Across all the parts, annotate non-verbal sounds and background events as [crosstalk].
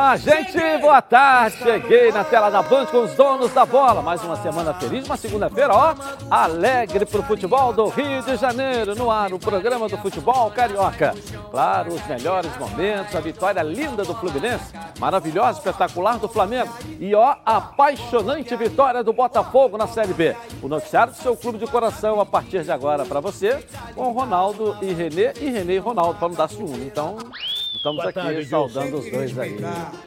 Olá, gente, boa tarde. Cheguei na tela da Band com os donos da bola. Mais uma semana feliz, uma segunda-feira, ó, alegre pro futebol do Rio de Janeiro. No ar, o programa do futebol carioca. Claro, os melhores momentos, a vitória linda do Fluminense, maravilhosa, espetacular do Flamengo. E ó, apaixonante vitória do Botafogo na Série B. O noticiário do seu clube de coração a partir de agora para você, com Ronaldo e Renê, e Renê e Ronaldo, para não dar ciúme. Então, Estamos Boa aqui tarde, saudando os dois aí.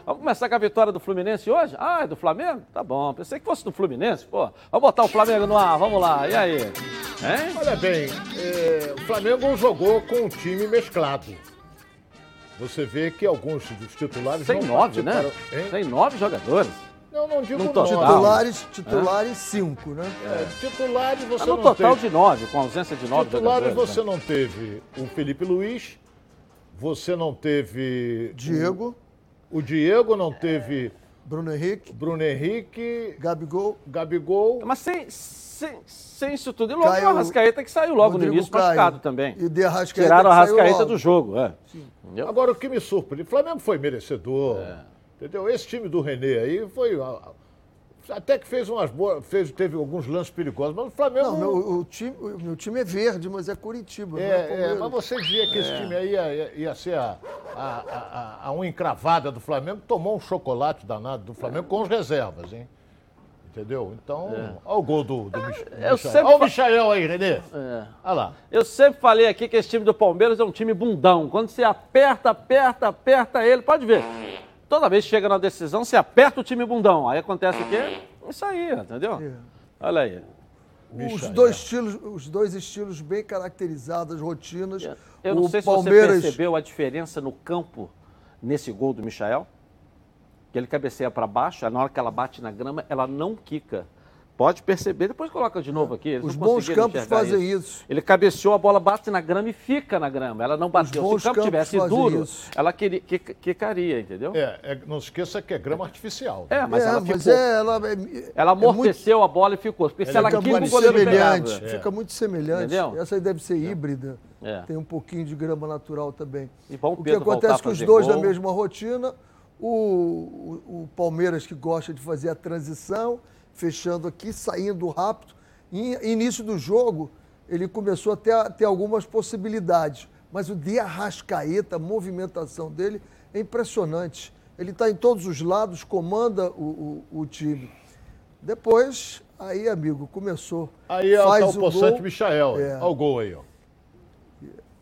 Vamos começar com a vitória do Fluminense hoje? Ah, é do Flamengo? Tá bom. Pensei que fosse do Fluminense, pô. Vamos botar o Flamengo no ar, vamos lá. E aí? Hein? Olha bem, é, o Flamengo jogou com um time mesclado. Você vê que alguns dos titulares. Tem nove, né? Hein? Tem nove jogadores. Não, não digo no total. Titulares, titulares é? cinco, né? É, titulares você é no não total teve. de nove, com ausência de nove titulares jogadores. Titulares você né? não teve o Felipe Luiz, você não teve. Diego. O, o Diego não teve. Bruno Henrique. Bruno Henrique. Gabigol. Gabigol. Mas sem, sem, sem isso tudo. E logo Caio, o Arrascaeta que saiu logo Rodrigo no início Caio. machucado também. E de Arrascaeta Tiraram o Arrascaeta do jogo. É. Agora, o que me surpreende, o Flamengo foi merecedor. É. Entendeu? Esse time do Renê aí foi até que fez umas boas, fez, teve alguns lances perigosos, mas o Flamengo. Não, meu, o, time, o meu time é verde, mas é Curitiba. É, é, é mas você dizia que esse é. time aí ia, ia ser a, a, a, a unha encravada do Flamengo, tomou um chocolate danado do Flamengo com as reservas, hein? Entendeu? Então, é. olha o gol do, do Mich Michael. Sempre... Olha o Michael aí, Renê. É. Olha lá. Eu sempre falei aqui que esse time do Palmeiras é um time bundão. Quando você aperta, aperta, aperta ele, pode ver. Toda vez que chega na decisão, você aperta o time bundão. Aí acontece o quê? Isso aí, entendeu? É. Olha aí. Os dois, estilos, os dois estilos bem caracterizados, rotinas. Eu não o sei se Palmeiras... você percebeu a diferença no campo nesse gol do Michael. Que ele cabeceia para baixo, na hora que ela bate na grama, ela não quica. Pode perceber, depois coloca de novo aqui. Os bons campos fazem isso. isso. Ele cabeceou, a bola bate na grama e fica na grama. Ela não bateu. Se o campo tivesse duro, isso. ela queria, que, quicaria, entendeu? É, é, não se esqueça que é grama artificial. É, mas é, ela mas ficou. É, ela, é, ela amorteceu muito, a bola e ficou. Porque se ela quica, o goleiro semelhante. Fica muito semelhante. Entendeu? Essa aí deve ser híbrida. Tem um pouquinho de grama natural também. E bom o que acontece com os dois gol. na mesma rotina, o, o, o Palmeiras que gosta de fazer a transição fechando aqui, saindo rápido. início do jogo, ele começou a ter, a ter algumas possibilidades. Mas o de Arrascaeta, a movimentação dele é impressionante. Ele está em todos os lados, comanda o, o, o, time. Depois, aí, amigo, começou. Aí é faz o, o Poçante Michael. É. Olha o gol aí, ó.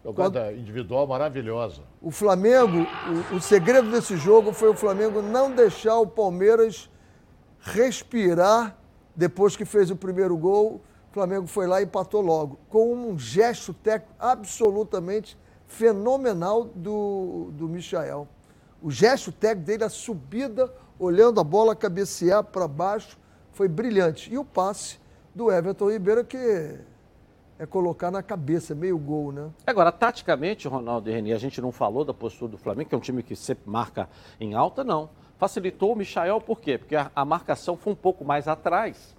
Jogada Quando... individual maravilhosa. O Flamengo, o, o segredo desse jogo foi o Flamengo não deixar o Palmeiras respirar depois que fez o primeiro gol. O Flamengo foi lá e empatou logo, com um gesto técnico absolutamente fenomenal do, do Michael. O gesto técnico dele, a subida, olhando a bola cabecear para baixo, foi brilhante. E o passe do Everton Ribeiro, que é colocar na cabeça, meio gol, né? Agora, taticamente, Ronaldo e Reni, a gente não falou da postura do Flamengo, que é um time que sempre marca em alta, não. Facilitou o Michael por quê? Porque a, a marcação foi um pouco mais atrás.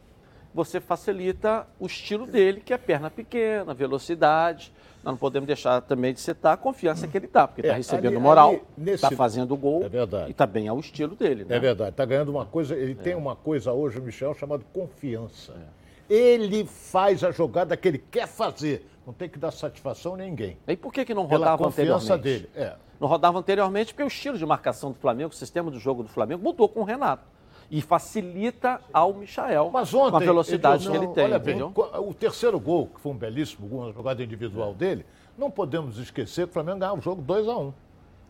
Você facilita o estilo dele, que é perna pequena, velocidade. Nós não podemos deixar também de citar a confiança que ele dá, porque está é, recebendo ali, moral, está fazendo gol é verdade. e está bem ao estilo dele. Né? É verdade, está ganhando uma coisa, ele é. tem uma coisa hoje, o Michel, chamada confiança. É. Ele faz a jogada que ele quer fazer, não tem que dar satisfação a ninguém. E por que, que não rodava Pela confiança dele. É não rodava anteriormente, porque o estilo de marcação do Flamengo, o sistema do jogo do Flamengo mudou com o Renato. E facilita ao Michael Mas ontem, com a velocidade não, que ele tem. Olha bem, o terceiro gol, que foi um belíssimo gol, uma jogada individual dele, não podemos esquecer que o Flamengo ganhou o jogo 2 a 1 um.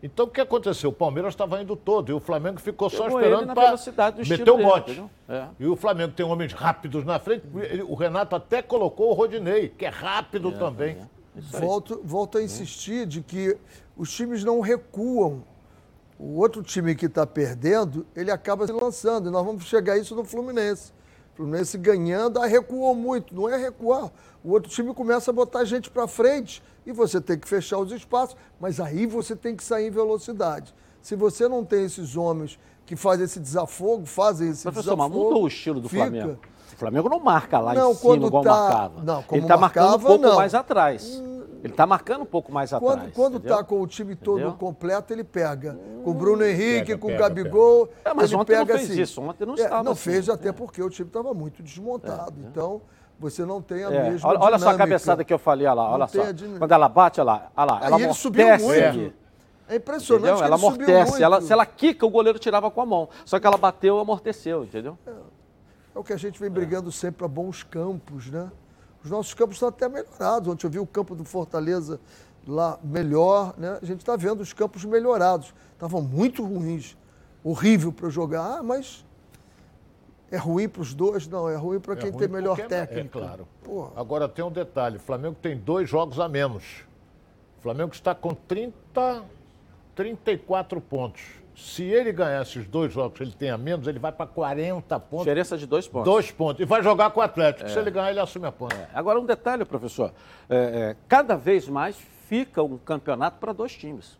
Então o que aconteceu? O Palmeiras estava indo todo e o Flamengo ficou só esperando para meter o bote. É. E o Flamengo tem homens rápidos na frente. O Renato até colocou o Rodinei, que é rápido é, também. É. Volto, volto a insistir de que os times não recuam. O outro time que está perdendo, ele acaba se lançando. E nós vamos chegar a isso no Fluminense. O Fluminense ganhando, ah, recuou muito. Não é recuar. O outro time começa a botar gente para frente e você tem que fechar os espaços, mas aí você tem que sair em velocidade. Se você não tem esses homens que fazem esse desafogo, fazem esse Professor, desafogo... Professor, mas mudou o estilo do fica... Flamengo. O Flamengo não marca lá não, em cima igual tá... marcava. Não, como Ele está marcando um pouco não. mais atrás. Hum Ele está marcando um pouco mais quando, atrás. Quando está com o time todo entendeu? completo, ele pega. Com o Bruno Henrique, pega, com o Gabigol. Pega. É, mas ele ontem pega não fez assim. isso. Ontem não estava. É, não assim, fez até é. porque o time estava muito desmontado. É, é. então, você não tem a é. mesma. Olha, olha só a cabeçada que eu falei, olha lá, olha só. Quando ela bate, olha lá, olha lá. Ela Aí ele subiu muito. É impressionante. ela amortece. Ela, se ela quica, o goleiro tirava com a mão. Só que ela bateu amorteceu, entendeu? É, é o que a gente vem brigando sempre para bons campos, né? Os nossos campos estão até melhorados. Ontem eu vi o campo do Fortaleza lá melhor, né? A gente está vendo os campos melhorados. Estavam muito ruins. Horrível para jogar, ah, mas é ruim para os dois? Não, é ruim para é quem ruim tem melhor é técnica. É claro. Porra. Agora tem um detalhe: o Flamengo tem dois jogos a menos. O Flamengo está com 30, 34 pontos. Se ele ganhar esses dois jogos, ele tem a menos, ele vai para 40 pontos. Diferença de dois pontos. Dois pontos. E vai jogar com o Atlético. É. Se ele ganhar, ele assume a ponta. É. Agora, um detalhe, professor. É, é cada vez mais fica um campeonato para dois times.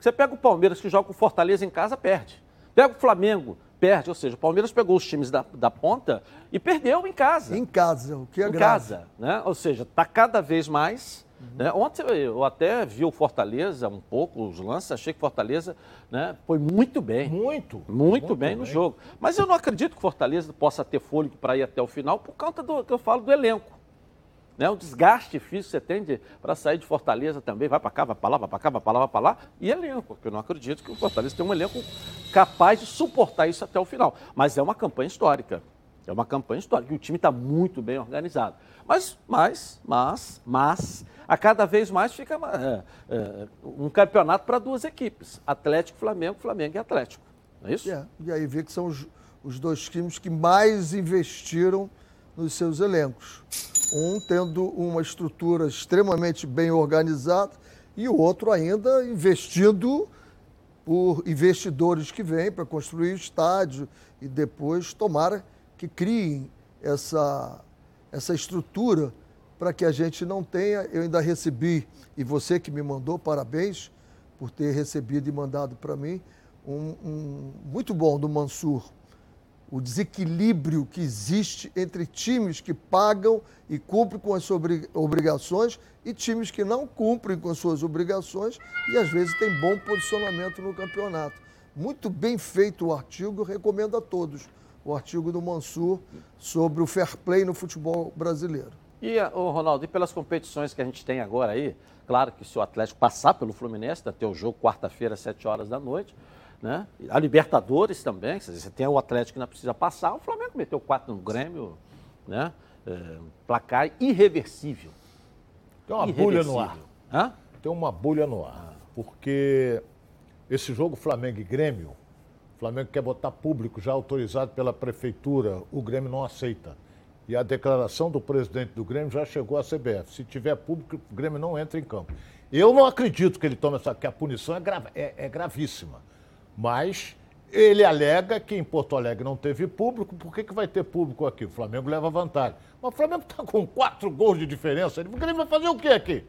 Você pega o Palmeiras, que joga com Fortaleza em casa, perde. Pega o Flamengo, perde. Ou seja, o Palmeiras pegou os times da, da ponta e perdeu em casa. Em casa, o que é em grave. casa, né? Ou seja, está cada vez mais Uhum. Né? Ontem eu até vi o Fortaleza um pouco, os lances, achei que Fortaleza né, foi muito bem. Muito. Muito, muito bem, bem, no jogo. Mas eu não acredito que Fortaleza possa ter fôlego para ir até o final por conta do que eu falo do elenco. Né, o desgaste físico que você tem para sair de Fortaleza também, vai para cá, vai para lá, vai para cá, vai para lá, vai para lá, e elenco, porque eu não acredito que o Fortaleza tenha um elenco capaz de suportar isso até o final. Mas é uma campanha histórica. É uma campanha histórica. E o time está muito bem organizado. Mas, mas, mas, mas, a cada vez mais fica é, é, um campeonato para duas equipes: Atlético, Flamengo, Flamengo e Atlético. Não é isso? É, e aí vê que são os, os dois times que mais investiram nos seus elencos. Um tendo uma estrutura extremamente bem organizada e o outro ainda investindo por investidores que vêm para construir estádio e depois tomara que criem essa, essa estrutura para que a gente não tenha. Eu ainda recebi, e você que me mandou, parabéns por ter recebido e mandado para mim, um, um, muito bom do Mansur. O desequilíbrio que existe entre times que pagam e cumprem com as suas obrigações e times que não cumprem com as suas obrigações e às vezes tem bom posicionamento no campeonato. Muito bem feito o artigo, recomendo a todos o artigo do Mansur sobre o fair play no futebol brasileiro. E, Ronaldo, e pelas competições que a gente tem agora aí, claro que se o Atlético passar pelo Fluminense, ter o jogo quarta-feira, às 7 horas da noite, né? A Libertadores também, você tem o Atlético que não precisa passar, o Flamengo meteu 4 no Grêmio, né? É, placar irreversível. Tem uma irreversível. bolha no ar. Hã? Tem uma bolha no ar. Porque esse jogo Flamengo e Grêmio, o Flamengo quer botar público já autorizado pela prefeitura, o Grêmio não aceita. E a declaração do presidente do Grêmio já chegou à CBF. Se tiver público, o Grêmio não entra em campo. Eu não acredito que ele tome essa, que a punição é, grave, é, é gravíssima. Mas ele alega que em Porto Alegre não teve público, por que, que vai ter público aqui? O Flamengo leva vantagem. Mas o Flamengo está com quatro gols de diferença. O Grêmio vai fazer o quê aqui?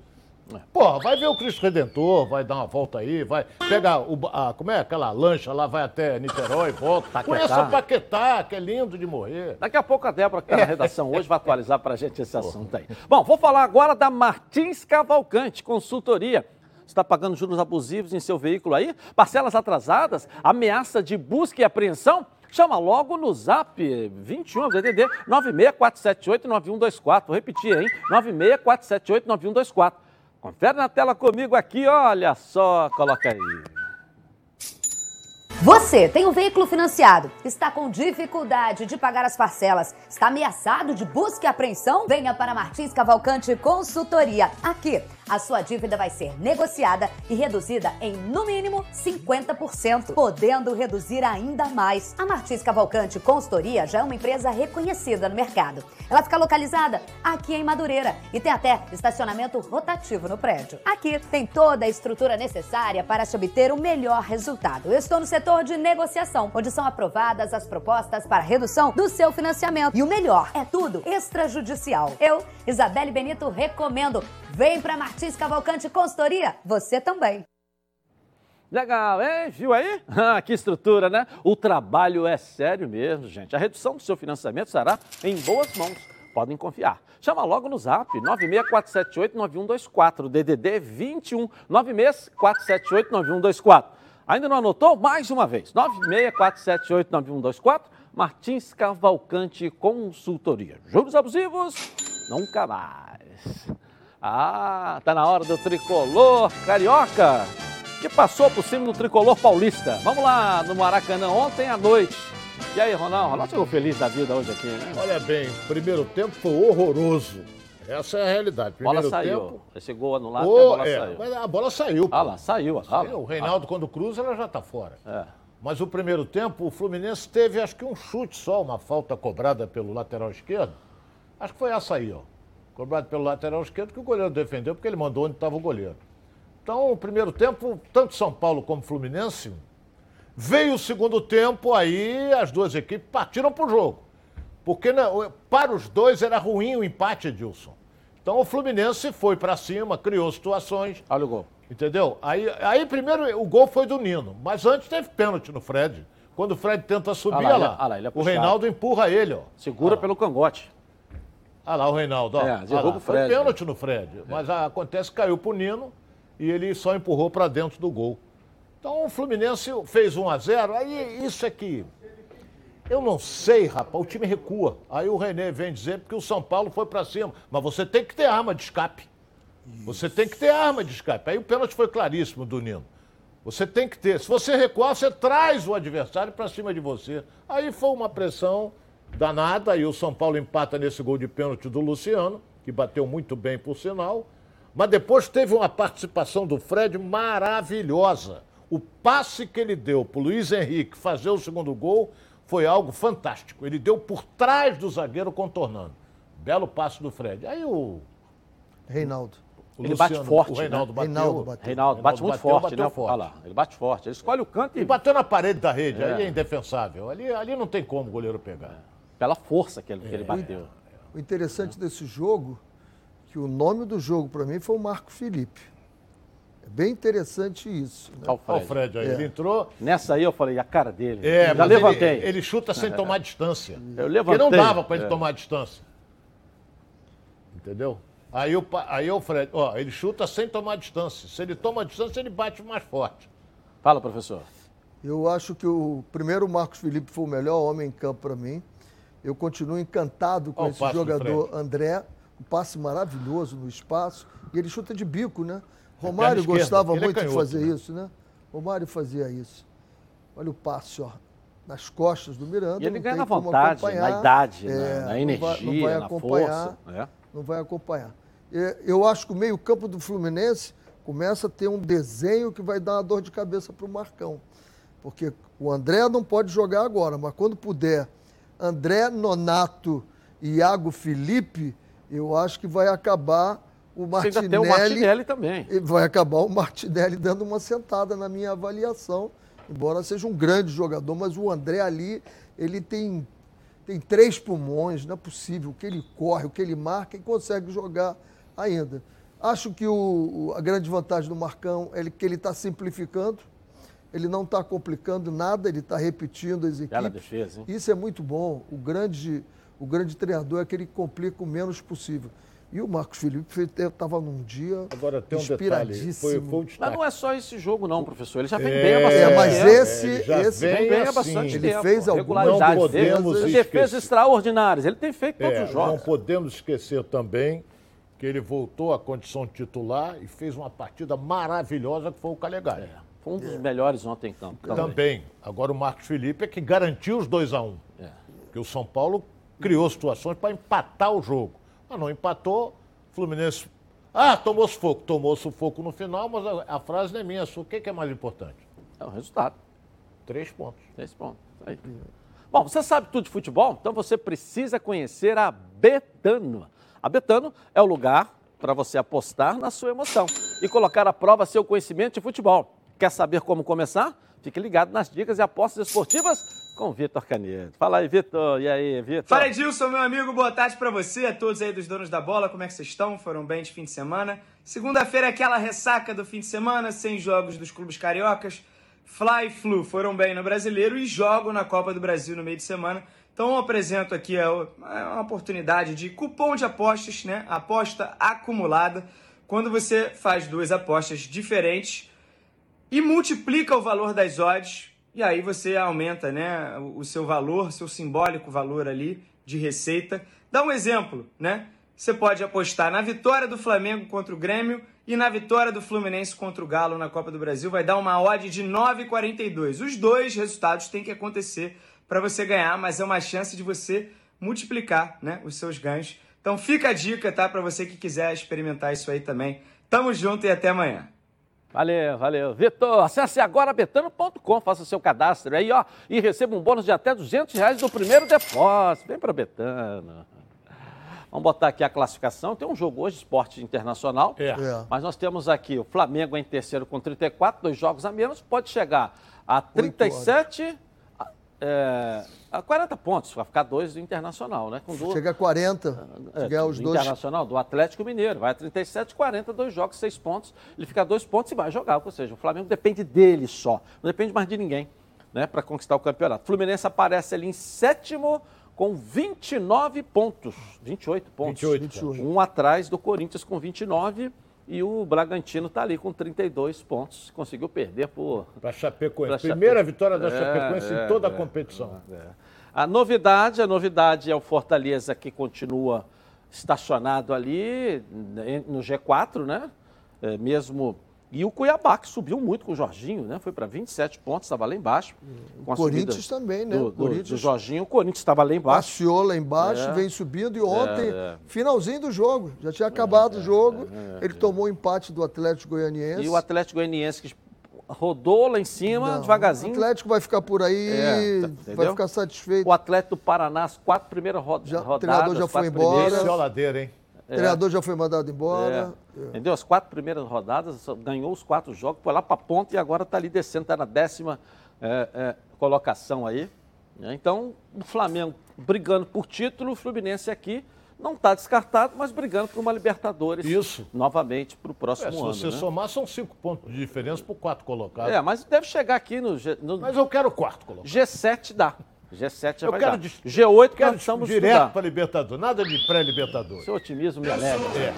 Pô, vai ver o Cristo Redentor, vai dar uma volta aí, vai pegar o. A, como é aquela lancha lá, vai até Niterói, volta. Paquetá. Conheça o Paquetá, que é lindo de morrer. Daqui a pouco a Débora, que é na redação hoje, vai atualizar pra gente esse assunto aí. Bom, vou falar agora da Martins Cavalcante, consultoria. Está pagando juros abusivos em seu veículo aí? Parcelas atrasadas? Ameaça de busca e apreensão? Chama logo no zap 21 DDD 964789124. Vou repetir, hein? 964789124. Confere na tela comigo aqui, olha só, coloca aí. Você tem um veículo financiado, está com dificuldade de pagar as parcelas, está ameaçado de busca e apreensão? Venha para Martins Cavalcante Consultoria. Aqui a sua dívida vai ser negociada e reduzida em no mínimo 50%, podendo reduzir ainda mais. A Martins Cavalcante Consultoria já é uma empresa reconhecida no mercado. Ela fica localizada aqui em Madureira e tem até estacionamento rotativo no prédio. Aqui tem toda a estrutura necessária para se obter o melhor resultado. Eu estou no setor de negociação, onde são aprovadas as propostas para redução do seu financiamento. E o melhor, é tudo extrajudicial. Eu, Isabelle Benito, recomendo. Vem para Martins Cavalcante Consultoria, você também. Legal, hein? Viu aí? [laughs] Ah, que estrutura, né? O trabalho é sério mesmo, gente. A redução do seu financiamento será em boas mãos podem confiar. Chama logo no zap 964789124, DDD 21 964789124. Ainda não anotou? Mais uma vez, 964789124, Martins Cavalcante Consultoria. Juros abusivos? Nunca mais. Ah, tá na hora do tricolor carioca, que passou por cima do tricolor paulista. Vamos lá, no Maracanã ontem à noite. E aí, Ronaldo? Ronaldo chegou feliz da vida hoje aqui, né? Olha bem, o primeiro tempo foi horroroso. Essa é a realidade. Primeiro bola saiu. Tempo, Esse gol anulado, oh, a bola é, saiu. Mas a bola saiu. Ah lá, saiu. Ah. O Reinaldo, ah. quando cruza, ela já está fora. É. Mas o primeiro tempo, o Fluminense teve, acho que um chute só, uma falta cobrada pelo lateral esquerdo. Acho que foi essa aí, ó. Cobrado pelo lateral esquerdo, que o goleiro defendeu, porque ele mandou onde estava o goleiro. Então, o primeiro tempo, tanto São Paulo como Fluminense, veio o segundo tempo, aí as duas equipes partiram para o jogo. Porque né, para os dois era ruim o empate, Edilson. Então o Fluminense foi para cima, criou situações. Olha o gol. Entendeu? Aí, aí primeiro o gol foi do Nino, mas antes teve pênalti no Fred. Quando o Fred tenta subir, olha lá, olha lá, ele é o Reinaldo empurra ele, ó. Segura pelo cangote. Olha lá o Reinaldo, ó. É, derruba o Fred. Foi pênalti no Fred, é. mas acontece caiu pro Nino e ele só empurrou para dentro do gol. Então o Fluminense fez 1 a 0 aí isso é que eu não sei, rapaz, o time recua. Aí o René vem dizer que o São Paulo foi para cima. Mas você tem que ter arma de escape. Isso. Você tem que ter arma de escape. Aí o pênalti foi claríssimo do Nino. Você tem que ter. Se você recuar, você traz o adversário para cima de você. Aí foi uma pressão danada. Aí o São Paulo empata nesse gol de pênalti do Luciano, que bateu muito bem, por sinal. Mas depois teve uma participação do Fred maravilhosa. O passe que ele deu para o Luiz Henrique fazer o segundo gol foi algo fantástico. Ele deu por trás do zagueiro contornando. Belo passo do Fred. Aí o. Reinaldo. O ele Luciano, bate forte. O Reinaldo né? bateu. Reinaldo, bateu. Reinaldo bate muito bateu, forte, né? Forte. Olha lá, ele bate forte. Ele escolhe o canto e. E bateu na parede da rede. É. Aí é indefensável. Ali, ali não tem como o goleiro pegar. É. Pela força que ele, é. que ele é. bateu. O interessante desse jogo, que o nome do jogo para mim foi o Marco Felipe. É bem interessante isso. Né? Olha o Fred aí, é. ele entrou. Nessa aí eu falei, a cara dele. É, Já levantei. Ele, ele, chuta sem tomar distância. Eu levantei. Porque não dava para ele é. tomar distância. Entendeu? Aí o, aí o Fred, ó, ele chuta sem tomar distância. Se ele toma distância, ele bate mais forte. Fala, professor. Eu acho que o primeiro Marcos Felipe foi o melhor homem em campo para mim. Eu continuo encantado com esse jogador André. Um passe maravilhoso no espaço. E ele chuta de bico, né? Romário gostava é muito é de fazer né? isso, né? Romário fazia isso. Olha o passe, ó. Nas costas do Miranda. E ele ganha na vontade, na idade, é, na, energia, não vai, não vai acompanhar, força. É. Não vai acompanhar. Eu acho que o meio-campo do Fluminense começa a ter um desenho que vai dar uma dor de cabeça para o Marcão. Porque o André não pode jogar agora, mas quando puder, André, Nonato e Iago Felipe, eu acho que vai acabar o Martinelli, tem o Martinelli também. Vai acabar o Martinelli dando uma sentada na minha avaliação, embora seja um grande jogador, mas o André ali, ele tem, tem três pulmões, não é possível. O que ele corre, o que ele marca e consegue jogar ainda. Acho que o, a grande vantagem do Marcão é que ele está simplificando, ele não está complicando nada, ele está repetindo as equipes. Bela defesa, hein? Isso é muito bom. O grande, o grande treinador é que ele complica o menos possível. E o Marcos Felipe estava num dia Agora, tem um detalhe, foi, foi um Mas não é só esse jogo não, professor. Ele já vem é, bem há bastante é, mas tempo. esse, é, esse vem bem há bastante ele tempo. fez algumas defesas, defesas extraordinárias. Ele tem feito todos é, os jogos. Não podemos esquecer também que ele voltou à condição titular e fez uma partida maravilhosa que foi o Calegari. É, foi um dos melhores ontem em campo. Também. também. Agora o Marcos Felipe é que garantiu os 2 a 1 um, é. Porque o São Paulo criou situações para empatar o jogo. Mas não empatou, Fluminense. Ah, tomou sufoco. Tomou sufoco no final, mas a, a frase não é minha, é. O que, que, é mais importante? É o resultado. Três pontos. Três pontos. Aí. Bom, você sabe tudo de futebol? Então você precisa conhecer a Betano. A Betano é o lugar para você apostar na sua emoção e colocar à prova seu conhecimento de futebol. Quer saber como começar? Fique ligado nas dicas e apostas esportivas com Vitor Canedo. Fala aí, Vitor. E aí, Vitor? Fala, Edilson, meu amigo. Boa tarde para você, a todos aí dos donos da bola. Como é que vocês estão? Foram bem de fim de semana? Segunda-feira, aquela ressaca do fim de semana, sem jogos dos clubes cariocas. Fly Flu foram bem no Brasileiro e jogam na Copa do Brasil no meio de semana. Então eu apresento aqui é, é uma oportunidade de cupom de apostas, né? Aposta acumulada. Quando você faz duas apostas diferentes e multiplica o valor das odds, e aí você aumenta, né, o seu valor, seu simbólico valor ali de receita. Dá um exemplo, né? Você pode apostar na vitória do Flamengo contra o Grêmio e na vitória do Fluminense contra o Galo na Copa do Brasil. Vai dar uma odd de 9,42. Os dois resultados têm que acontecer para você ganhar, mas é uma chance de você multiplicar né, os seus ganhos. Então fica a dica, tá? Para você que quiser experimentar isso aí também. Tamo junto e até amanhã. Valeu, valeu. Vitor, acesse agora betano.com, faça seu cadastro aí, ó, e receba um bônus de até 200 reais do primeiro depósito. Vem para Betano. Vamos botar aqui a classificação. Tem um jogo hoje, esporte internacional. É. é. Mas nós temos aqui o Flamengo em terceiro com 34, dois jogos a menos. Pode chegar a 37 é, a 40 pontos, vai ficar dois do Internacional, né? Com duas, Chega a 40, é, ganhar os dois. Internacional, do Atlético Mineiro, vai a 37, 40, dois jogos, seis pontos, ele fica dois pontos e vai jogar, ou seja, o Flamengo depende dele só, não depende mais de ninguém, né, para conquistar o campeonato. O Fluminense aparece ali em sétimo com 29 pontos, 28 pontos, 28, 28. um atrás do Corinthians com 29 e o Bragantino está ali com 32 pontos. Conseguiu perder por. Para Chapecoense. Pra Primeira Chape... vitória da é, Chapecoense é, em toda é, a competição. É. A novidade, a novidade é o Fortaleza que continua estacionado ali no G4, né? É, mesmo e o Cuiabá, que subiu muito com o Jorginho, né? Foi para 27 pontos, estava lá embaixo. O Corinthians também, né? Do, do, Corinthians... do Jorginho, o Corinthians estava lá embaixo. Passeou lá embaixo, é. vem subindo e ontem, é, é. finalzinho do jogo, já tinha acabado o jogo, é, é, ele tomou o empate do Atlético Goianiense. E o Atlético Goianiense que rodou lá em cima, Não, devagarzinho. O Atlético vai ficar por aí, tá, vai ficar satisfeito. O Atlético do Paraná, as quatro primeiras rodadas. O treinador já foi embora. Esse é ladeira, hein? O treinador já foi mandado embora. É. É. Entendeu? As quatro primeiras rodadas, ganhou os quatro jogos, foi lá para a ponta e agora está ali descendo, está na décima é, é, colocação aí. Né? Então, o Flamengo brigando por título, o Fluminense aqui não está descartado, mas brigando por uma Libertadores Isso. novamente para o próximo é, ano. Se você né? somar, são cinco pontos de diferença por quatro colocados. É, mas deve chegar aqui no, G, no Mas eu quero quarto colocado. G7 dá. G7 já eu vai quero dar. G8 quero nós estamos direto para Libertadores, nada de pré-Libertadores. Seu otimismo me alegra. É.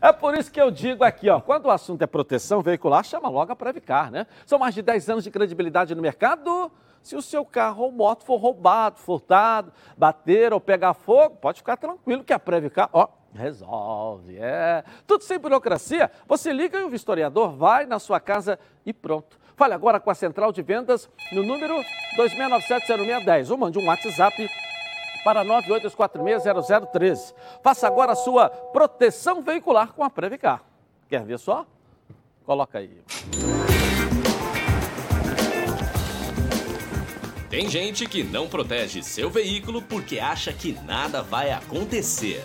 É por isso que eu digo aqui, ó, quando o assunto é proteção veicular, chama logo a Previcar, né? São mais de 10 anos de credibilidade no mercado. Se o seu carro ou moto for roubado, furtado, bater ou pegar fogo, pode ficar tranquilo que a Previcar, ó, resolve. É. Tudo sem burocracia. Você liga e o vistoriador vai na sua casa e pronto. Fale agora com a central de vendas no número 26970610 ou mande um WhatsApp para 982460013. Faça agora a sua proteção veicular com a Previcar. Quer ver só? Coloca aí. Tem gente que não protege seu veículo porque acha que nada vai acontecer.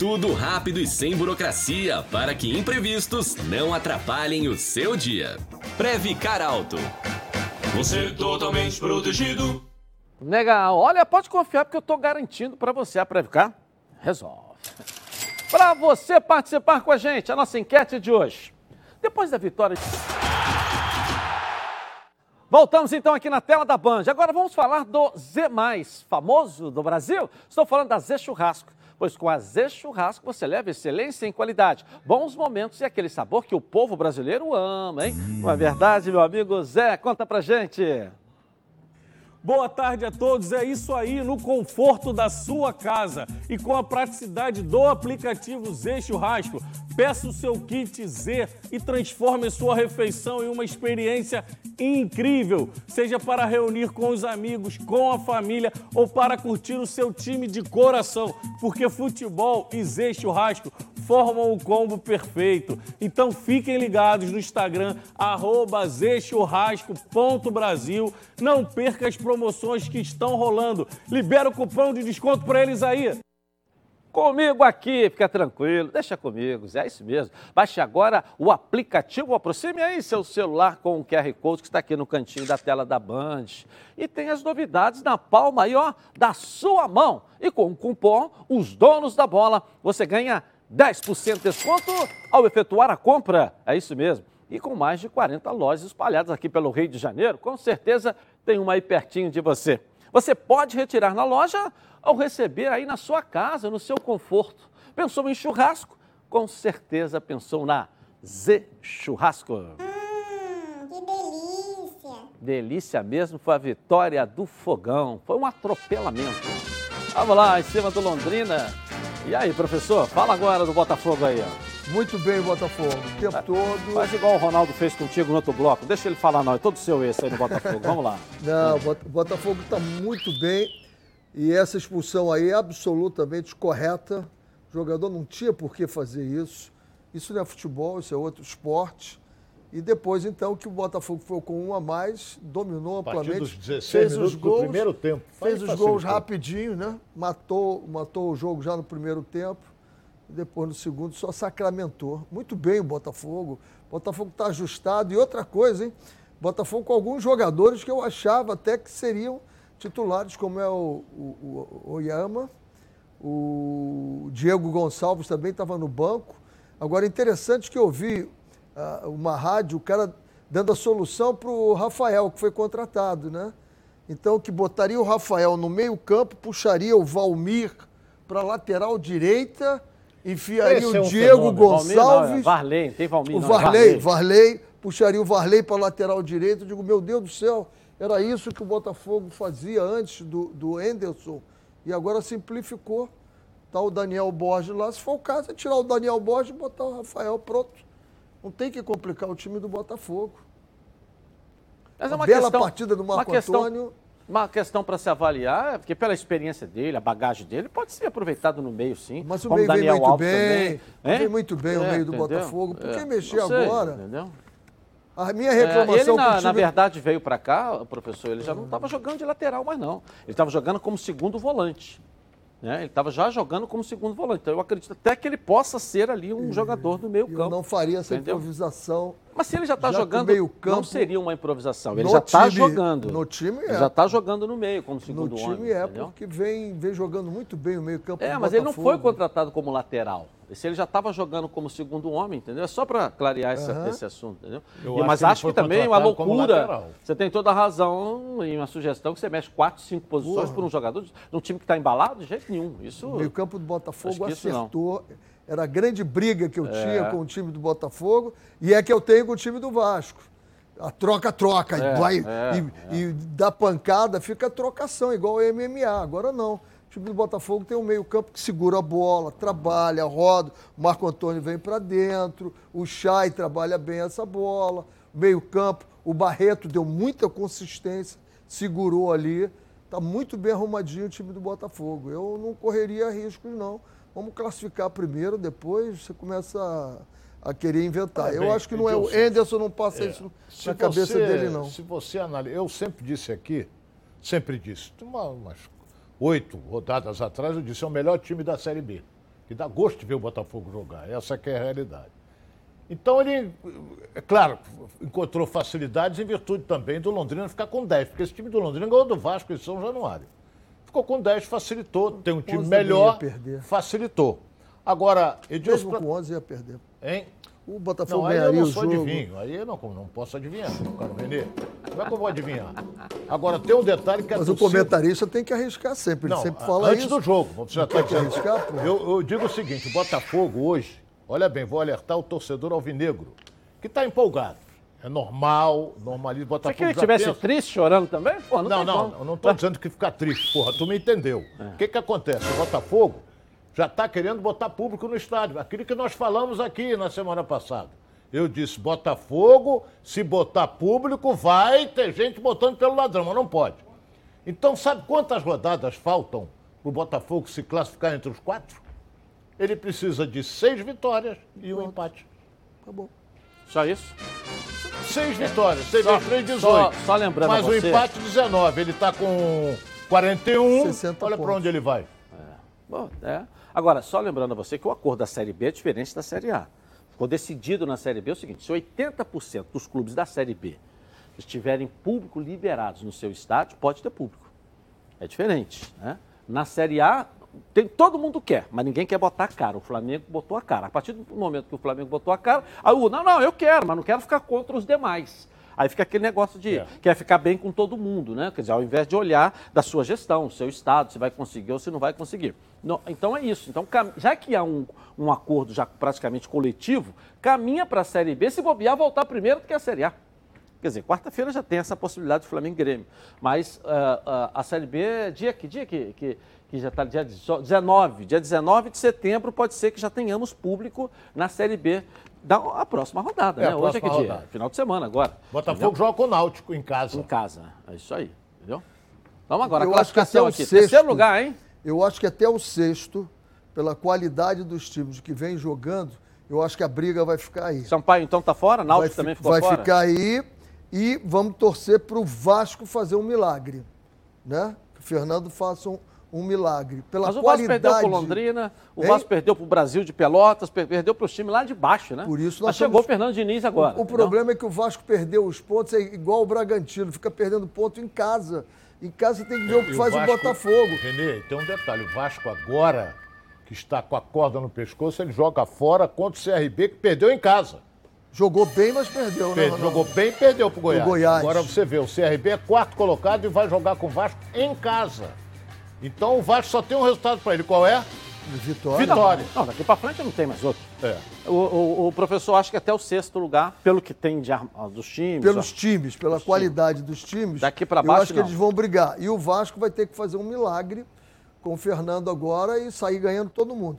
Tudo rápido e sem burocracia para que imprevistos não atrapalhem o seu dia. Previcar Alto. Você é totalmente protegido. Legal. Olha, pode confiar porque eu estou garantindo para você a Previcar. Resolve. Para você participar com a gente, a nossa enquete de hoje. Depois da vitória. Voltamos então aqui na tela da Band. Agora vamos falar do Z, famoso do Brasil. Estou falando da Z Churrasco. Pois com a Z Churrasco você leva excelência em qualidade, bons momentos e aquele sabor que o povo brasileiro ama, hein? Não é verdade, meu amigo Zé? Conta pra gente. Boa tarde a todos. É isso aí, no conforto da sua casa e com a praticidade do aplicativo Z Churrasco. Peça o seu kit Z e transforme sua refeição em uma experiência incrível, seja para reunir com os amigos, com a família ou para curtir o seu time de coração, porque futebol e Z Churrasco formam o combo perfeito. Então fiquem ligados no Instagram, zchurrasco.brasil. Não perca as promoções que estão rolando. Libera o cupom de desconto para eles aí. Comigo aqui, fica tranquilo, deixa comigo, é isso mesmo. Baixe agora o aplicativo, aproxime aí seu celular com o QR Code que está aqui no cantinho da tela da Band. E tem as novidades na palma aí, ó, da sua mão. E com o cupom Os Donos da Bola, você ganha 10% de desconto ao efetuar a compra. É isso mesmo. E com mais de 40 lojas espalhadas aqui pelo Rio de Janeiro, com certeza tem uma aí pertinho de você. Você pode retirar na loja ou receber aí na sua casa, no seu conforto. Pensou em churrasco? Com certeza pensou na Z Churrasco. Hum, que delícia! Delícia mesmo foi a vitória do Fogão. Foi um atropelamento. Vamos lá, em cima do Londrina. E aí, professor, fala agora do Botafogo aí, ó. Muito bem, Botafogo, o tempo todo. Faz igual o Ronaldo fez contigo no outro bloco. Deixa ele falar, não. É todo seu esse aí no Botafogo. Vamos lá. [laughs] Não, o Botafogo está muito bem. E essa expulsão aí é absolutamente correta. O jogador não tinha por que fazer isso. Isso não é futebol, isso é outro esporte. E depois, então, que o Botafogo foi com um a mais, dominou amplamente. dos 16 fez os gols, primeiro tempo. Fez os gols rapidinho, né? Matou, matou o jogo já no primeiro tempo. Depois, no segundo, só sacramentou. Muito bem o Botafogo. O Botafogo está ajustado. E outra coisa, hein? Botafogo com alguns jogadores que eu achava até que seriam titulares, como é o, o, o Oyama, o Diego Gonçalves também estava no banco. Agora, interessante que eu vi uh, uma rádio, o cara dando a solução para o Rafael, que foi contratado, né? Então, que botaria o Rafael no meio campo, puxaria o Valmir para lateral direita, enfiaria Esse o é um Diego fenômeno. Gonçalves. Valmir, não, é Varley, tem Valmir. O não, Varley, Varley, Varley, puxaria o Varley para a lateral direita. Eu digo, meu Deus do céu, era isso que o Botafogo fazia antes do, do Enderson e agora simplificou. Tá o Daniel Borges lá, se for o caso, é tirar o Daniel Borges e botar o Rafael pronto. Não tem que complicar o time do Botafogo. Mas é uma bela questão, partida do Marco Antônio. Uma questão para se avaliar, porque pela experiência dele, a bagagem dele, pode ser aproveitado no meio, sim. Mas o meio Daniel vem muito Alves bem. Também. Vem muito bem é, o meio do entendeu? Botafogo. Por que é, mexer sei, agora? Entendeu? A minha reclamação. É, ele, na, time... na, verdade, veio para cá, professor, ele já não estava jogando de lateral mais, não. Ele estava jogando como segundo volante. Né? Ele estava já jogando como segundo volante. Então eu acredito até que ele possa ser ali um jogador do meio campo. Eu não faria essa entendeu? improvisação. Mas se ele já está jogando, meio campo, não seria uma improvisação. Ele já está jogando. No time é. Ele já está jogando no meio, como segundo homem. No time homem, é, entendeu? porque vem, vem jogando muito bem o meio campo. É, mas Botafogo. ele não foi contratado como lateral. Se ele já estava jogando como segundo homem, entendeu? É só para clarear esse, uhum. esse, assunto, entendeu? E, mas acho que, que também é uma loucura. Você tem toda a razão em uma sugestão que você mexe quatro, cinco posições Porra. por um jogador num time que está embalado de jeito nenhum. Isso. O meio campo do Botafogo acertou. Era a grande briga que eu é. tinha com o time do Botafogo e é que eu tenho com o time do Vasco. A troca-troca, é, vai é, e, e dá pancada, fica trocação, igual o MMA. Agora não. O time do Botafogo tem um meio-campo que segura a bola, trabalha, roda. O Marco Antônio vem para dentro, o Chay trabalha bem essa bola. Meio-campo, o Barreto deu muita consistência, segurou ali. Está muito bem arrumadinho o time do Botafogo. Eu não correria riscos, não. Vamos classificar primeiro, depois você começa a, a querer inventar. eu acho que não é o Enderson não passa é, isso na cabeça dele, não. Se você analisa, eu sempre disse aqui, sempre disse, uma, umas oito rodadas atrás, eu disse, é o melhor time da Série B. Que dá gosto de ver o Botafogo jogar. Essa que é a realidade. Então ele, é claro, encontrou facilidades em virtude também do Londrina ficar com 10, porque esse time do Londrina ganhou do Vasco em São Januário. Ficou com 10, facilitou, tem um time melhor, facilitou. Agora, Edilson... Mesmo com 11 ia perder. Hein? O Botafogo não, aí eu não sou jogo. adivinho. Aí eu não, não posso adivinhar, cara Renê. Como é que eu vou adivinhar? Agora, tem um detalhe que a Mas torcida... o comentarista tem que arriscar sempre. Ele não, sempre fala antes isso. do jogo. Você já tem tá que arriscar, pô. Eu, eu digo o seguinte, o Botafogo hoje, olha bem, vou alertar o torcedor alvinegro, que está empolgado. É normal, normalismo. Botafogo Você que ele estivesse pensa... triste, chorando também? Pô, não, não, não, eu não estou dizendo que ficar triste, porra, tu me entendeu. É. O que que acontece? O Botafogo já está querendo botar público no estádio. Aquilo que nós falamos aqui na semana passada. Eu disse, Botafogo, se botar público, vai ter gente botando pelo ladrão, mas não pode. Então, sabe quantas rodadas faltam para o Botafogo se classificar entre os quatro? Ele precisa de seis vitórias e um empate. Acabou. Só isso? Seis vitórias, seis vezes três, 18. Só, só lembrando Mas o empate, 19. Ele está com 41. Olha para onde ele vai. Bom, é. Agora, só lembrando a você que o acordo da Série B é diferente da Série A. Ficou decidido na Série B o seguinte: se 80% dos clubes da Série B estiverem público liberados no seu estádio, pode ter público. É diferente. Né? Na Série A, tem, todo mundo quer, mas ninguém quer botar a cara. O Flamengo botou a cara. A partir do momento que o Flamengo botou a cara, aí o não, não, eu quero, mas não quero ficar contra os demais. Aí fica aquele negócio de é. quer ficar bem com todo mundo, né? Quer dizer, ao invés de olhar da sua gestão, seu estado, se vai conseguir ou se não vai conseguir. Não, então é isso. Então, já que há um, um acordo já praticamente coletivo, caminha para a Série B, se bobear, voltar primeiro do que a Série A. Quer dizer, quarta-feira já tem essa possibilidade de Flamengo e Grêmio. Mas uh, uh, a Série B, dia que dia que, que, que já está dia 19, dia 19 de setembro, pode ser que já tenhamos público na Série B da a próxima rodada, é, né? Hoje é que rodada. dia? Final de semana agora. Botafogo entendeu? joga com o Náutico em casa. Em casa, é isso aí, entendeu? Vamos agora, Eu classificação aqui. Sexto, Terceiro lugar, hein? Eu acho que até o sexto, pela qualidade dos times que vem jogando, eu acho que a briga vai ficar aí. Sampaio então tá fora, Náutico vai, também ficou vai fora? Vai ficar aí e vamos torcer para o Vasco fazer um milagre, né? Que o Fernando faça um, um milagre. Pela Mas o Vasco perdeu para Londrina, o Vasco perdeu para o Brasil de Pelotas, perdeu para os times lá de baixo, né? Por isso Mas chegou o Fernando Diniz agora. O, o problema é que o Vasco perdeu os pontos, é igual o Bragantino, fica perdendo ponto em casa. Em casa você tem que ver o que faz o, Vasco, o Botafogo. Renê, tem um detalhe, o Vasco agora, que está com a corda no pescoço, ele joga fora contra o CRB, que perdeu em casa. Jogou bem, mas perdeu, né? Jogou bem e perdeu pro Goiás. Goiás. Agora você vê, o CRB é quarto colocado e vai jogar com o Vasco em casa. Então o Vasco só tem um resultado para ele. Qual é? Vitória. Vitória. Não, daqui para frente não tem mais outro. É. O, o, o, professor acha que até o sexto lugar, pelo que tem de, dos times. Pelos ó, times, pela qualidade times. dos times. Daqui para baixo. Eu acho não. que eles vão brigar. E o Vasco vai ter que fazer um milagre com o Fernando agora e sair ganhando todo mundo.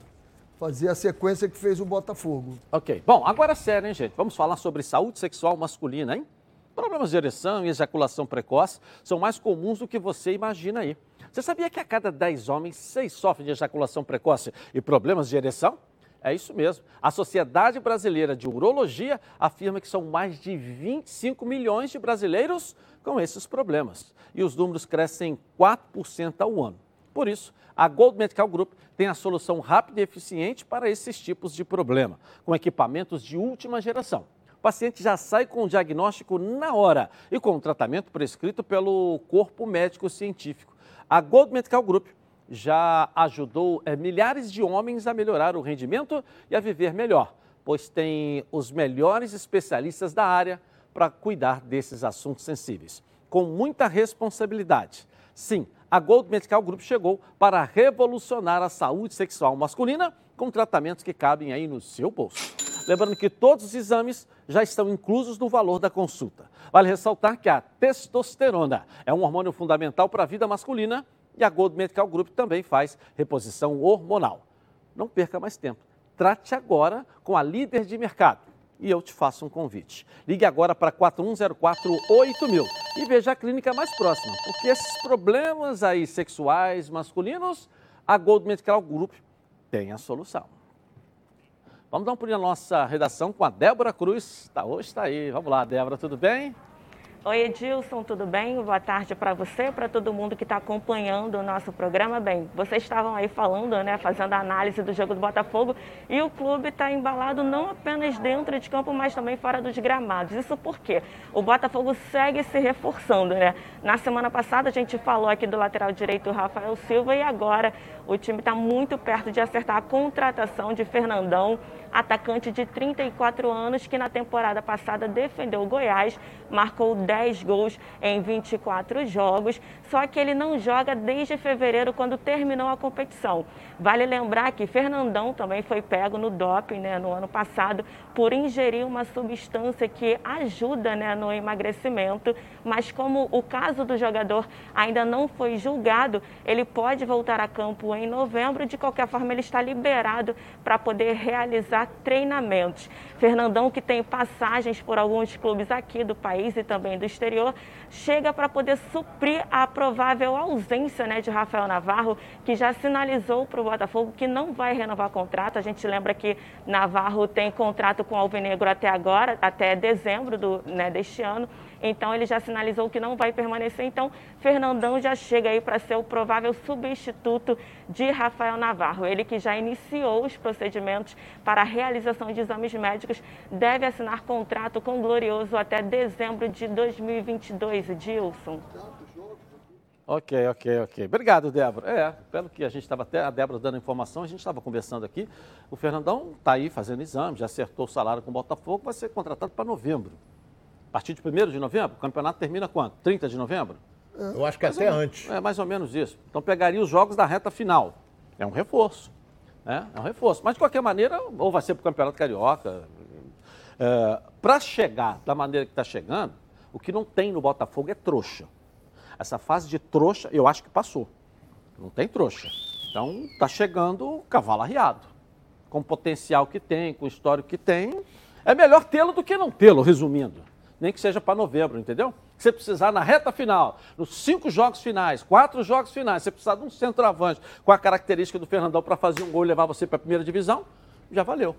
Fazer a sequência que fez o Botafogo. Ok. Bom, agora é sério, hein, gente? Vamos falar sobre saúde sexual masculina, hein? Problemas de ereção e ejaculação precoce são mais comuns do que você imagina aí. Você sabia que a cada 10 homens, 6 sofrem de ejaculação precoce e problemas de ereção? É isso mesmo. A Sociedade Brasileira de Urologia afirma que são mais de 25 milhões de brasileiros com esses problemas. E os números crescem 4% ao ano. Por isso, a Gold Medical Group tem a solução rápida e eficiente para esses tipos de problema, com equipamentos de última geração. O paciente já sai com o diagnóstico na hora e com o tratamento prescrito pelo corpo médico científico. A Gold Medical Group já ajudou é, milhares de homens a melhorar o rendimento e a viver melhor, pois tem os melhores especialistas da área para cuidar desses assuntos sensíveis, com muita responsabilidade. Sim, a Gold Medical Group chegou para revolucionar a saúde sexual masculina com tratamentos que cabem aí no seu bolso. Lembrando que todos os exames já estão inclusos no valor da consulta. Vale ressaltar que a testosterona é um hormônio fundamental para a vida masculina e a Gold Medical Group também faz reposição hormonal. Não perca mais tempo. Trate agora com a líder de mercado. E eu te faço um convite. Ligue agora para 41048000 e veja a clínica mais próxima, porque esses problemas aí sexuais masculinos, a Gold Medical Group tem a solução. Vamos dar um pulinho na nossa redação com a Débora Cruz. Tá, hoje está aí. Vamos lá, Débora, tudo bem? Oi, Edilson, tudo bem? Boa tarde para você, para todo mundo que está acompanhando o nosso programa. Bem, vocês estavam aí falando, né, fazendo a análise do jogo do Botafogo e o clube está embalado não apenas dentro de campo, mas também fora dos gramados. Isso porque o Botafogo segue se reforçando, né? Na semana passada a gente falou aqui do lateral direito Rafael Silva e agora o time está muito perto de acertar a contratação de Fernandão atacante de 34 anos que na temporada passada defendeu o Goiás, marcou 10 gols em 24 jogos, só que ele não joga desde fevereiro, quando terminou a competição. Vale lembrar que Fernandão também foi pego no doping né, no ano passado por ingerir uma substância que ajuda né, no emagrecimento, mas como o caso do jogador ainda não foi julgado, ele pode voltar a campo em novembro. De qualquer forma, ele está liberado para poder realizar treinamentos. Fernandão, que tem passagens por alguns clubes aqui do país e também do exterior, chega para poder suprir a provável ausência né, de Rafael Navarro, que já sinalizou para o Botafogo que não vai renovar contrato. A gente lembra que Navarro tem contrato com o Alvinegro até agora, até dezembro do, né, deste ano. Então ele já sinalizou que não vai permanecer. Então Fernandão já chega aí para ser o provável substituto de Rafael Navarro. Ele que já iniciou os procedimentos para a realização de exames médicos deve assinar contrato com o Glorioso até dezembro de 2022. Edilson. Ok, ok, ok. Obrigado, Débora. É, pelo que a gente estava até, a Débora dando informação, a gente estava conversando aqui. O Fernandão está aí fazendo exame, já acertou o salário com o Botafogo, vai ser contratado para novembro. A partir de 1 de novembro? O campeonato termina quando? 30 de novembro? Eu acho que mais até antes. É mais ou menos isso. Então pegaria os jogos da reta final. É um reforço. Né? É um reforço. Mas de qualquer maneira, ou vai ser para o Campeonato Carioca. É, para chegar da maneira que está chegando, o que não tem no Botafogo é trouxa. Essa fase de trouxa, eu acho que passou. Não tem trouxa. Então está chegando cavalo arriado. Com o potencial que tem, com o histórico que tem. É melhor tê-lo do que não tê-lo, resumindo nem que seja para novembro, entendeu? Você precisar na reta final, nos cinco jogos finais, quatro jogos finais, você precisar de um centroavante com a característica do Fernandão para fazer um gol e levar você para a primeira divisão, já valeu.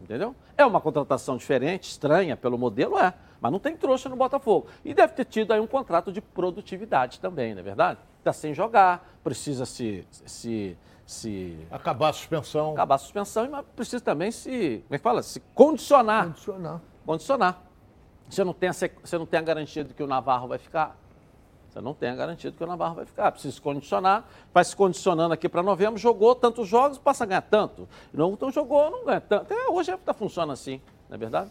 Entendeu? É uma contratação diferente, estranha pelo modelo, é. Mas não tem trouxa no Botafogo. E deve ter tido aí um contrato de produtividade também, não é verdade? Está sem jogar, precisa se, se, se. Acabar a suspensão. Acabar a suspensão, mas precisa também se. Como é que fala? Se condicionar. Condicionar. Condicionar. Você não, tem a, você não tem a garantia de que o Navarro vai ficar. Você não tem a garantia de que o Navarro vai ficar. Precisa se condicionar, vai se condicionando aqui para novembro, jogou tantos jogos, passa a ganhar tanto. Não, então jogou, não ganha tanto. Até hoje está funcionando assim, não é verdade?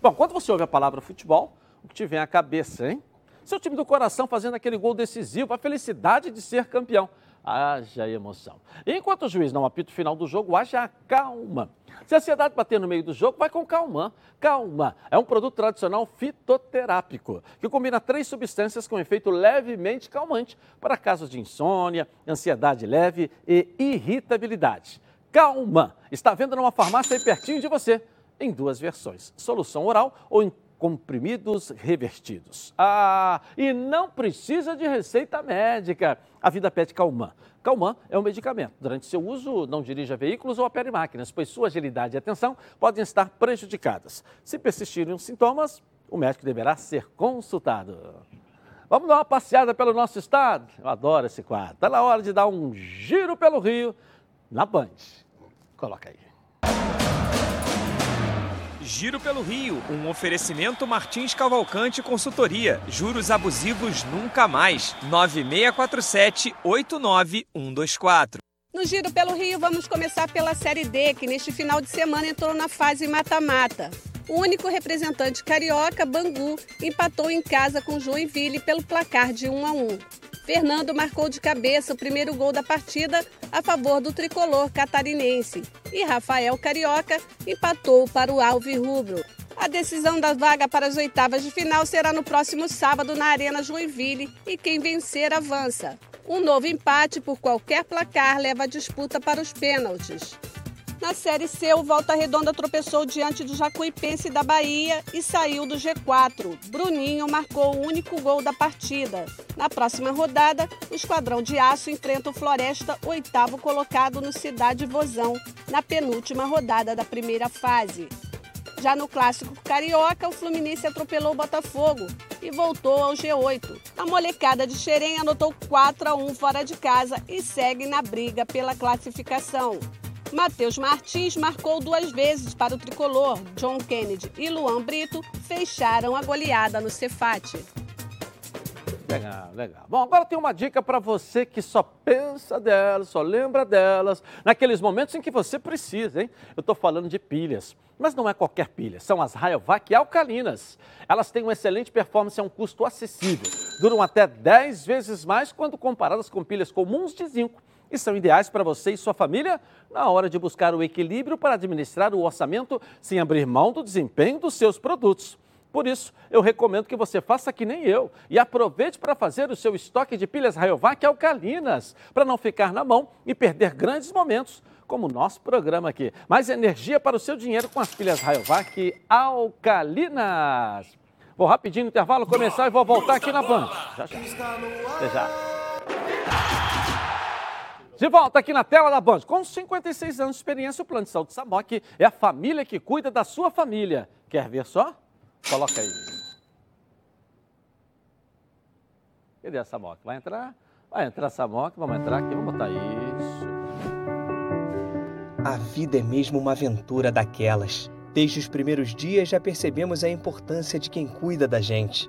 Bom, quando você ouve a palavra futebol, o que te vem à cabeça, hein? Seu time do coração fazendo aquele gol decisivo, a felicidade de ser campeão. Haja emoção. Enquanto o juiz não apita o final do jogo, haja calma. Se a ansiedade bater no meio do jogo, vai com calma. Calma é um produto tradicional fitoterápico que combina três substâncias com efeito levemente calmante para casos de insônia, ansiedade leve e irritabilidade. Calma está vendo numa farmácia aí pertinho de você, em duas versões: solução oral ou em comprimidos revertidos. Ah, e não precisa de receita médica. A vida pede Calman. Calman é um medicamento. Durante seu uso, não dirija veículos ou opere máquinas, pois sua agilidade e atenção podem estar prejudicadas. Se persistirem os sintomas, o médico deverá ser consultado. Vamos dar uma passeada pelo nosso estado? Eu adoro esse quadro. Está na hora de dar um giro pelo Rio na Band. Coloca aí. Giro pelo Rio, um oferecimento Martins Cavalcante Consultoria. Juros abusivos nunca mais. 9647-89124. No Giro pelo Rio, vamos começar pela Série D, que neste final de semana entrou na fase mata-mata. O único representante carioca, Bangu, empatou em casa com Joinville pelo placar de 1 a 1. Fernando marcou de cabeça o primeiro gol da partida a favor do tricolor catarinense e Rafael Carioca empatou para o Alvi Rubro. A decisão da vaga para as oitavas de final será no próximo sábado na Arena Joinville e quem vencer avança. Um novo empate por qualquer placar leva a disputa para os pênaltis. Na Série C, o Volta Redonda tropeçou diante do Jacuipense da Bahia e saiu do G4. Bruninho marcou o único gol da partida. Na próxima rodada, o Esquadrão de Aço enfrenta o Floresta, oitavo colocado no Cidade Vozão, na penúltima rodada da primeira fase. Já no clássico carioca, o Fluminense atropelou o Botafogo e voltou ao G8. A molecada de Xerém anotou 4 a 1 fora de casa e segue na briga pela classificação. Matheus Martins marcou duas vezes para o tricolor. John Kennedy e Luan Brito fecharam a goleada no Cefate. Legal, legal. Bom, agora tem uma dica para você que só pensa delas, só lembra delas, naqueles momentos em que você precisa, hein? Eu estou falando de pilhas, mas não é qualquer pilha, são as Rayovac alcalinas. Elas têm uma excelente performance a um custo acessível, duram até 10 vezes mais quando comparadas com pilhas comuns de zinco e são ideais para você e sua família na hora de buscar o equilíbrio para administrar o orçamento sem abrir mão do desempenho dos seus produtos. Por isso, eu recomendo que você faça que nem eu e aproveite para fazer o seu estoque de pilhas Rayovac alcalinas, para não ficar na mão e perder grandes momentos como o nosso programa aqui. Mais energia para o seu dinheiro com as pilhas Rayovac alcalinas. Vou rapidinho no intervalo começar e vou voltar aqui na Band. Já, já. Até já. De volta aqui na tela da Band. Com 56 anos de experiência, o Plano de Saúde Samok é a família que cuida da sua família. Quer ver só? Coloca aí. Cadê a Samok? Vai entrar? Vai entrar a Samok, vamos entrar aqui, vamos botar isso. A vida é mesmo uma aventura daquelas. Desde os primeiros dias já percebemos a importância de quem cuida da gente.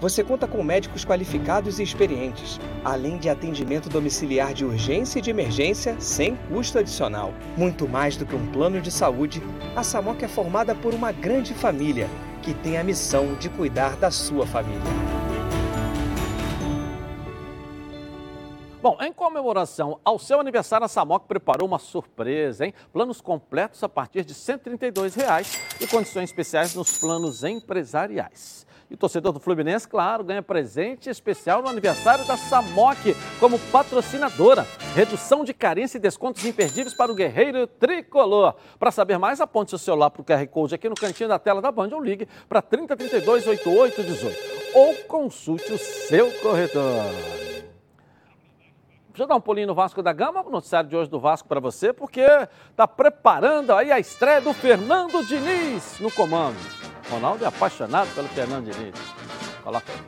você conta com médicos qualificados e experientes, além de atendimento domiciliar de urgência e de emergência sem custo adicional. Muito mais do que um plano de saúde, a SAMOC é formada por uma grande família que tem a missão de cuidar da sua família. Bom, em comemoração ao seu aniversário, a Samok preparou uma surpresa, hein? Planos completos a partir de 132 reais e condições especiais nos planos empresariais. E o torcedor do Fluminense, claro, ganha presente especial no aniversário da Samok como patrocinadora. Redução de carência e descontos imperdíveis para o guerreiro tricolor. Para saber mais, aponte seu celular para o QR Code aqui no cantinho da tela da Band ou ligue para 3032 8818 ou consulte o seu corretor. Deixa eu dar um pulinho no Vasco da Gama, o noticiário de hoje do Vasco para você, porque está preparando aí a estreia do Fernando Diniz no comando. Ronaldo é apaixonado pelo Fernando Diniz. Coloca aí.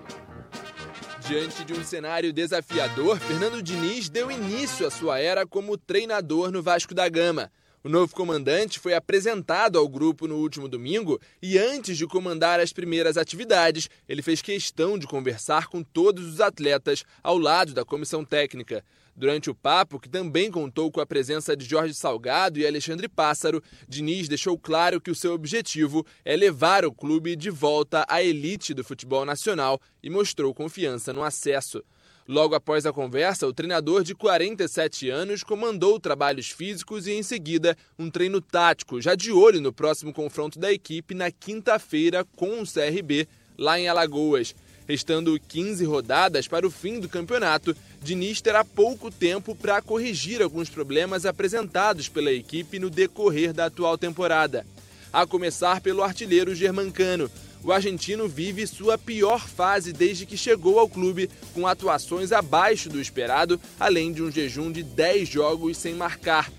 Diante de um cenário desafiador, Fernando Diniz deu início à sua era como treinador no Vasco da Gama. O novo comandante foi apresentado ao grupo no último domingo e, antes de comandar as primeiras atividades, ele fez questão de conversar com todos os atletas ao lado da comissão técnica. Durante o papo, que também contou com a presença de Jorge Salgado e Alexandre Pássaro, Diniz deixou claro que o seu objetivo é levar o clube de volta à elite do futebol nacional e mostrou confiança no acesso. Logo após a conversa, o treinador de 47 anos comandou trabalhos físicos e, em seguida, um treino tático, já de olho no próximo confronto da equipe na quinta-feira com o CRB, lá em Alagoas. Restando 15 rodadas para o fim do campeonato, Diniz terá pouco tempo para corrigir alguns problemas apresentados pela equipe no decorrer da atual temporada. A começar pelo artilheiro germancano. O argentino vive sua pior fase desde que chegou ao clube, com atuações abaixo do esperado, além de um jejum de 10 jogos sem marcar.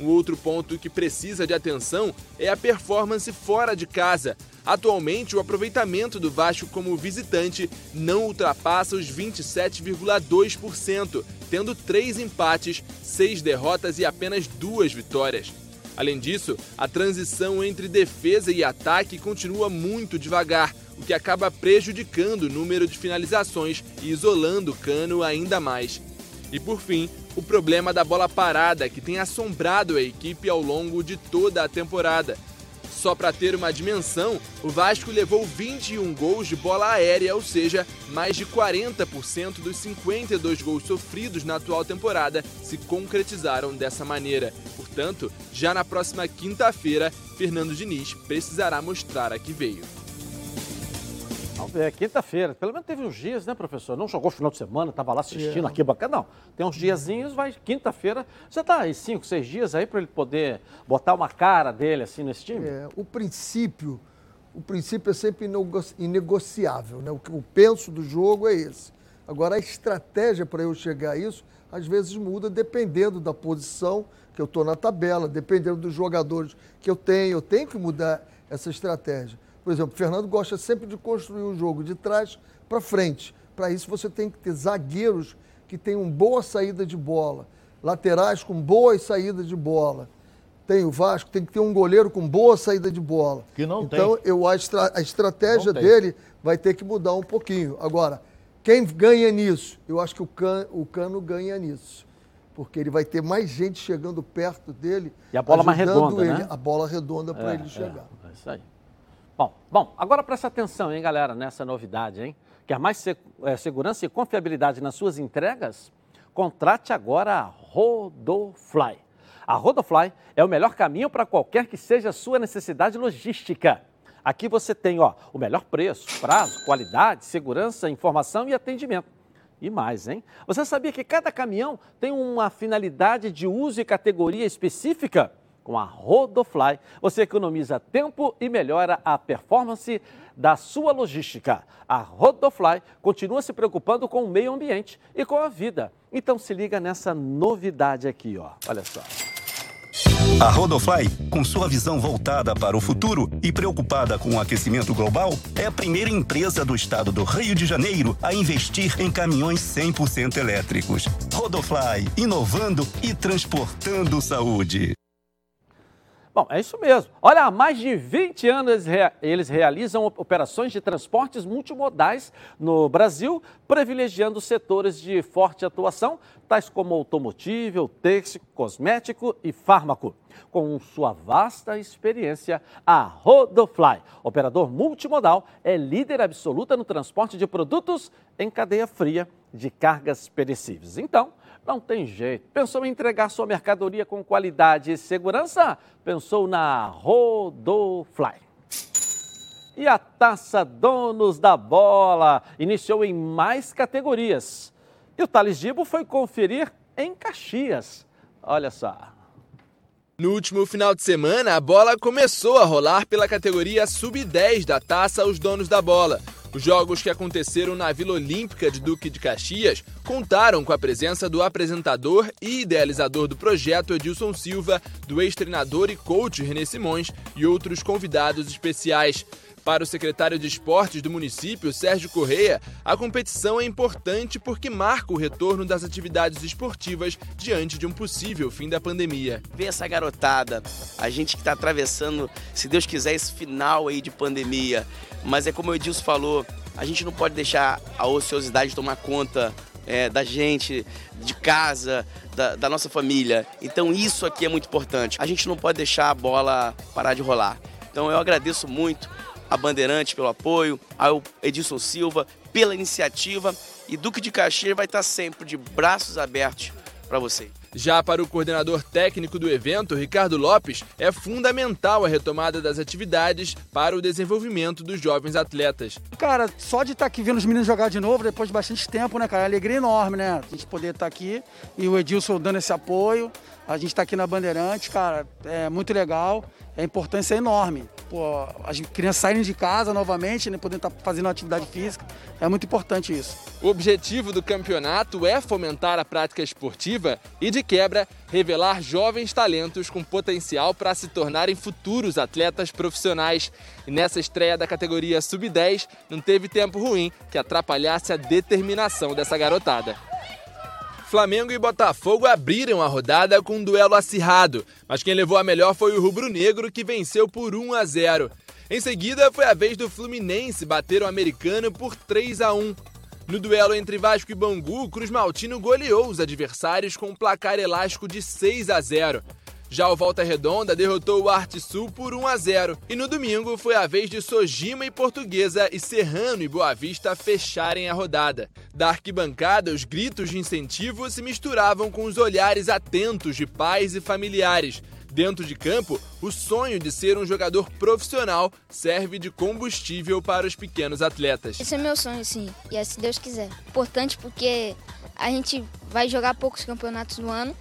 Um outro ponto que precisa de atenção é a performance fora de casa. Atualmente, o aproveitamento do Vasco como visitante não ultrapassa os 27,2%, tendo três empates, seis derrotas e apenas duas vitórias. Além disso, a transição entre defesa e ataque continua muito devagar, o que acaba prejudicando o número de finalizações e isolando o Cano ainda mais. E por fim, o problema da bola parada, que tem assombrado a equipe ao longo de toda a temporada. Só para ter uma dimensão, o Vasco levou 21 gols de bola aérea, ou seja, mais de 40% dos 52 gols sofridos na atual temporada se concretizaram dessa maneira. Portanto, já na próxima quinta-feira, Fernando Diniz precisará mostrar a que veio. Ver, quinta-feira. Pelo menos teve uns dias, né, professor? Não jogou final de semana, estava lá assistindo aqui bacana. Não, tem uns diazinhos, vai quinta-feira. Já está aí cinco, seis dias aí para ele poder botar uma cara dele assim nesse time? É, o princípio, o princípio é sempre inegociável, né? O que eu penso do jogo é esse. Agora, a estratégia para eu chegar a isso, às vezes muda dependendo da posição que eu estou na tabela, dependendo dos jogadores que eu tenho. Eu tenho que mudar essa estratégia. Por exemplo, o Fernando gosta sempre de construir o jogo de trás para frente. Para isso, você tem que ter zagueiros que tenham boa saída de bola, laterais com boas saídas de bola. Tem o Vasco, tem que ter um goleiro com boa saída de bola. Que não então, tem. eu, a, estra a estratégia dele vai ter que mudar um pouquinho. Agora, quem ganha nisso? Eu acho que o, can, o Cano ganha nisso. Porque ele vai ter mais gente chegando perto dele. E a bola mais redonda, ele, né? A bola redonda para é, ele chegar. É, é isso aí. Bom, bom, agora presta atenção, hein, galera, nessa novidade, hein? Quer mais é, segurança e confiabilidade nas suas entregas? Contrate agora a Rodofly. A Rodofly é o melhor caminho para qualquer que seja a sua necessidade logística. Aqui você tem ó, o melhor preço, prazo, qualidade, segurança, informação e atendimento. E mais, hein? Você sabia que cada caminhão tem uma finalidade de uso e categoria específica? Com a Rodofly, você economiza tempo e melhora a performance da sua logística. A Rodofly continua se preocupando com o meio ambiente e com a vida. Então se liga nessa novidade aqui, ó. Olha só. A Rodofly, com sua visão voltada para o futuro e preocupada com o aquecimento global, é a primeira empresa do estado do Rio de Janeiro a investir em caminhões 100% elétricos. Rodofly, inovando e transportando saúde. Bom, é isso mesmo. Olha, há mais de 20 anos eles realizam operações de transportes multimodais no Brasil, privilegiando setores de forte atuação, tais como automotivo, têxtil, cosmético e fármaco. Com sua vasta experiência, a Rodofly, operador multimodal, é líder absoluta no transporte de produtos em cadeia fria de cargas perecíveis. Então, não tem jeito. Pensou em entregar sua mercadoria com qualidade e segurança? Pensou na Rodofly. E a Taça Donos da Bola iniciou em mais categorias. E o Thales Dibo foi conferir em Caxias. Olha só. No último final de semana, a bola começou a rolar pela categoria Sub-10 da Taça aos Donos da Bola. Os jogos que aconteceram na Vila Olímpica de Duque de Caxias contaram com a presença do apresentador e idealizador do projeto Edilson Silva, do ex-treinador e coach René Simões e outros convidados especiais. Para o secretário de Esportes do município, Sérgio Correia, a competição é importante porque marca o retorno das atividades esportivas diante de um possível fim da pandemia. Ver essa garotada, a gente que está atravessando, se Deus quiser, esse final aí de pandemia. Mas é como o Edilson falou, a gente não pode deixar a ociosidade tomar conta é, da gente, de casa, da, da, nossa família. Então isso aqui é muito importante. A gente não pode deixar a bola parar de rolar. Então eu agradeço muito a Bandeirante pelo apoio, ao Edilson Silva pela iniciativa e Duque de Caxias vai estar sempre de braços abertos para vocês. Já para o coordenador técnico do evento, Ricardo Lopes, é fundamental a retomada das atividades para o desenvolvimento dos jovens atletas. Cara, só de estar aqui vendo os meninos jogar de novo depois de bastante tempo, né, cara? É alegria enorme, né? A gente poder estar aqui e o Edilson dando esse apoio. A gente está aqui na Bandeirante, cara, é muito legal. A importância é enorme. Pô, as crianças saírem de casa novamente, né, podendo estar tá fazendo atividade física, é muito importante isso. O objetivo do campeonato é fomentar a prática esportiva e, de quebra, revelar jovens talentos com potencial para se tornarem futuros atletas profissionais. E nessa estreia da categoria Sub-10, não teve tempo ruim que atrapalhasse a determinação dessa garotada. Flamengo e Botafogo abriram a rodada com um duelo acirrado, mas quem levou a melhor foi o rubro-negro que venceu por 1 a 0. Em seguida, foi a vez do Fluminense bater o americano por 3 a 1. No duelo entre Vasco e Bangu, Cruz Maltino goleou os adversários com um placar elástico de 6 a 0. Já o Volta Redonda derrotou o Arte Sul por 1 a 0. E no domingo foi a vez de Sojima e Portuguesa e Serrano e Boa Vista fecharem a rodada. Da arquibancada, os gritos de incentivo se misturavam com os olhares atentos de pais e familiares. Dentro de campo, o sonho de ser um jogador profissional serve de combustível para os pequenos atletas. Esse é meu sonho, sim, e é se Deus quiser. Importante porque a gente vai jogar poucos campeonatos no ano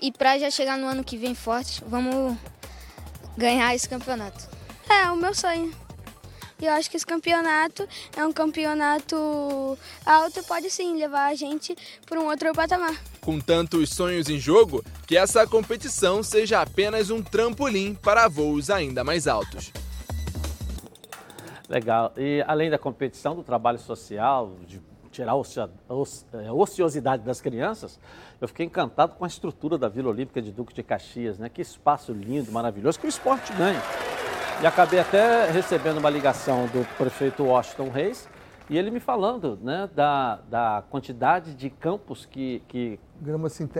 e para já chegar no ano que vem forte, vamos ganhar esse campeonato. É, o meu sonho. Eu acho que esse campeonato é um campeonato alto, pode sim levar a gente para um outro patamar. Com tantos sonhos em jogo, que essa competição seja apenas um trampolim para voos ainda mais altos. Legal. E além da competição, do trabalho social, de tirar a é, ociosidade das crianças, eu fiquei encantado com a estrutura da Vila Olímpica de Duque de Caxias, né? Que espaço lindo, maravilhoso, que o esporte ganha. E acabei até recebendo uma ligação do prefeito Washington Reis, e ele me falando né, da, da quantidade de campos que, que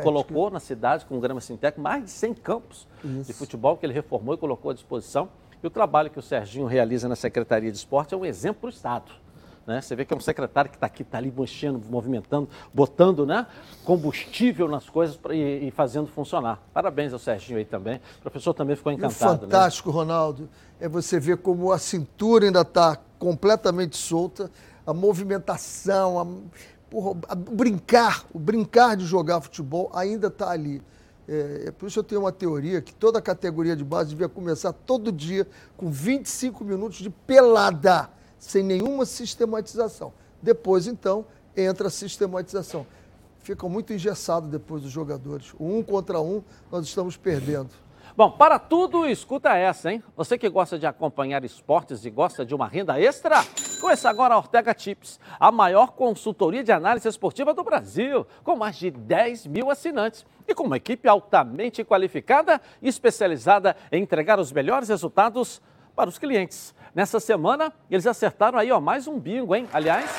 colocou na cidade com grama sintética, mais de 100 campos Isso. de futebol que ele reformou e colocou à disposição. E o trabalho que o Serginho realiza na Secretaria de Esporte é um exemplo para o Estado. Né? Você vê que é um secretário que está aqui, está ali mexendo, movimentando, botando né, combustível nas coisas pra, e, e, fazendo funcionar. Parabéns ao Serginho aí também. O professor também ficou encantado. E o fantástico, né? Ronaldo, é você ver como a cintura ainda está completamente solta, a movimentação, a, porra, a brincar, o brincar de jogar futebol ainda está ali. É, é, por isso eu tenho uma teoria que toda a categoria de base devia começar todo dia com 25 minutos de pelada sem nenhuma sistematização. Depois, então, entra a sistematização. Ficam muito engessados depois os jogadores. Um contra um, nós estamos perdendo. Bom, para tudo, escuta essa, hein? Você que gosta de acompanhar esportes e gosta de uma renda extra, conheça agora a Ortega Tips, a maior consultoria de análise esportiva do Brasil, com mais de 10 mil assinantes e com uma equipe altamente qualificada e especializada em entregar os melhores resultados para os clientes. Nessa semana, eles acertaram aí, ó, mais um bingo, hein? Aliás,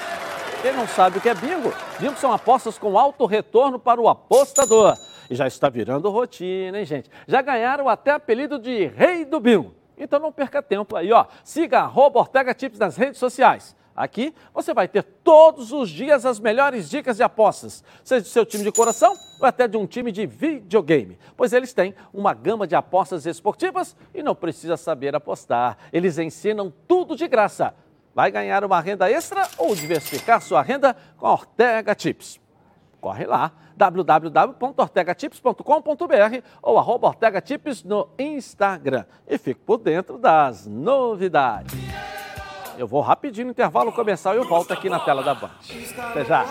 quem não sabe o que é bingo? Bingo são apostas com alto retorno para o apostador. E já está virando rotina, hein, gente? Já ganharam até apelido de Rei do Bingo. Então não perca tempo aí, ó. Siga a Ortega Tips nas redes sociais. Aqui você vai ter todos os dias as melhores dicas de apostas, seja do seu time de coração ou até de um time de videogame, pois eles têm uma gama de apostas esportivas e não precisa saber apostar. Eles ensinam tudo de graça. Vai ganhar uma renda extra ou diversificar sua renda com a Ortega Tips. Corre lá, www.ortegatips.com.br ou arroba Ortega Tips no Instagram e fique por dentro das novidades. Eu vou rapidinho no intervalo começar e eu volto aqui na tela da Band. Até já.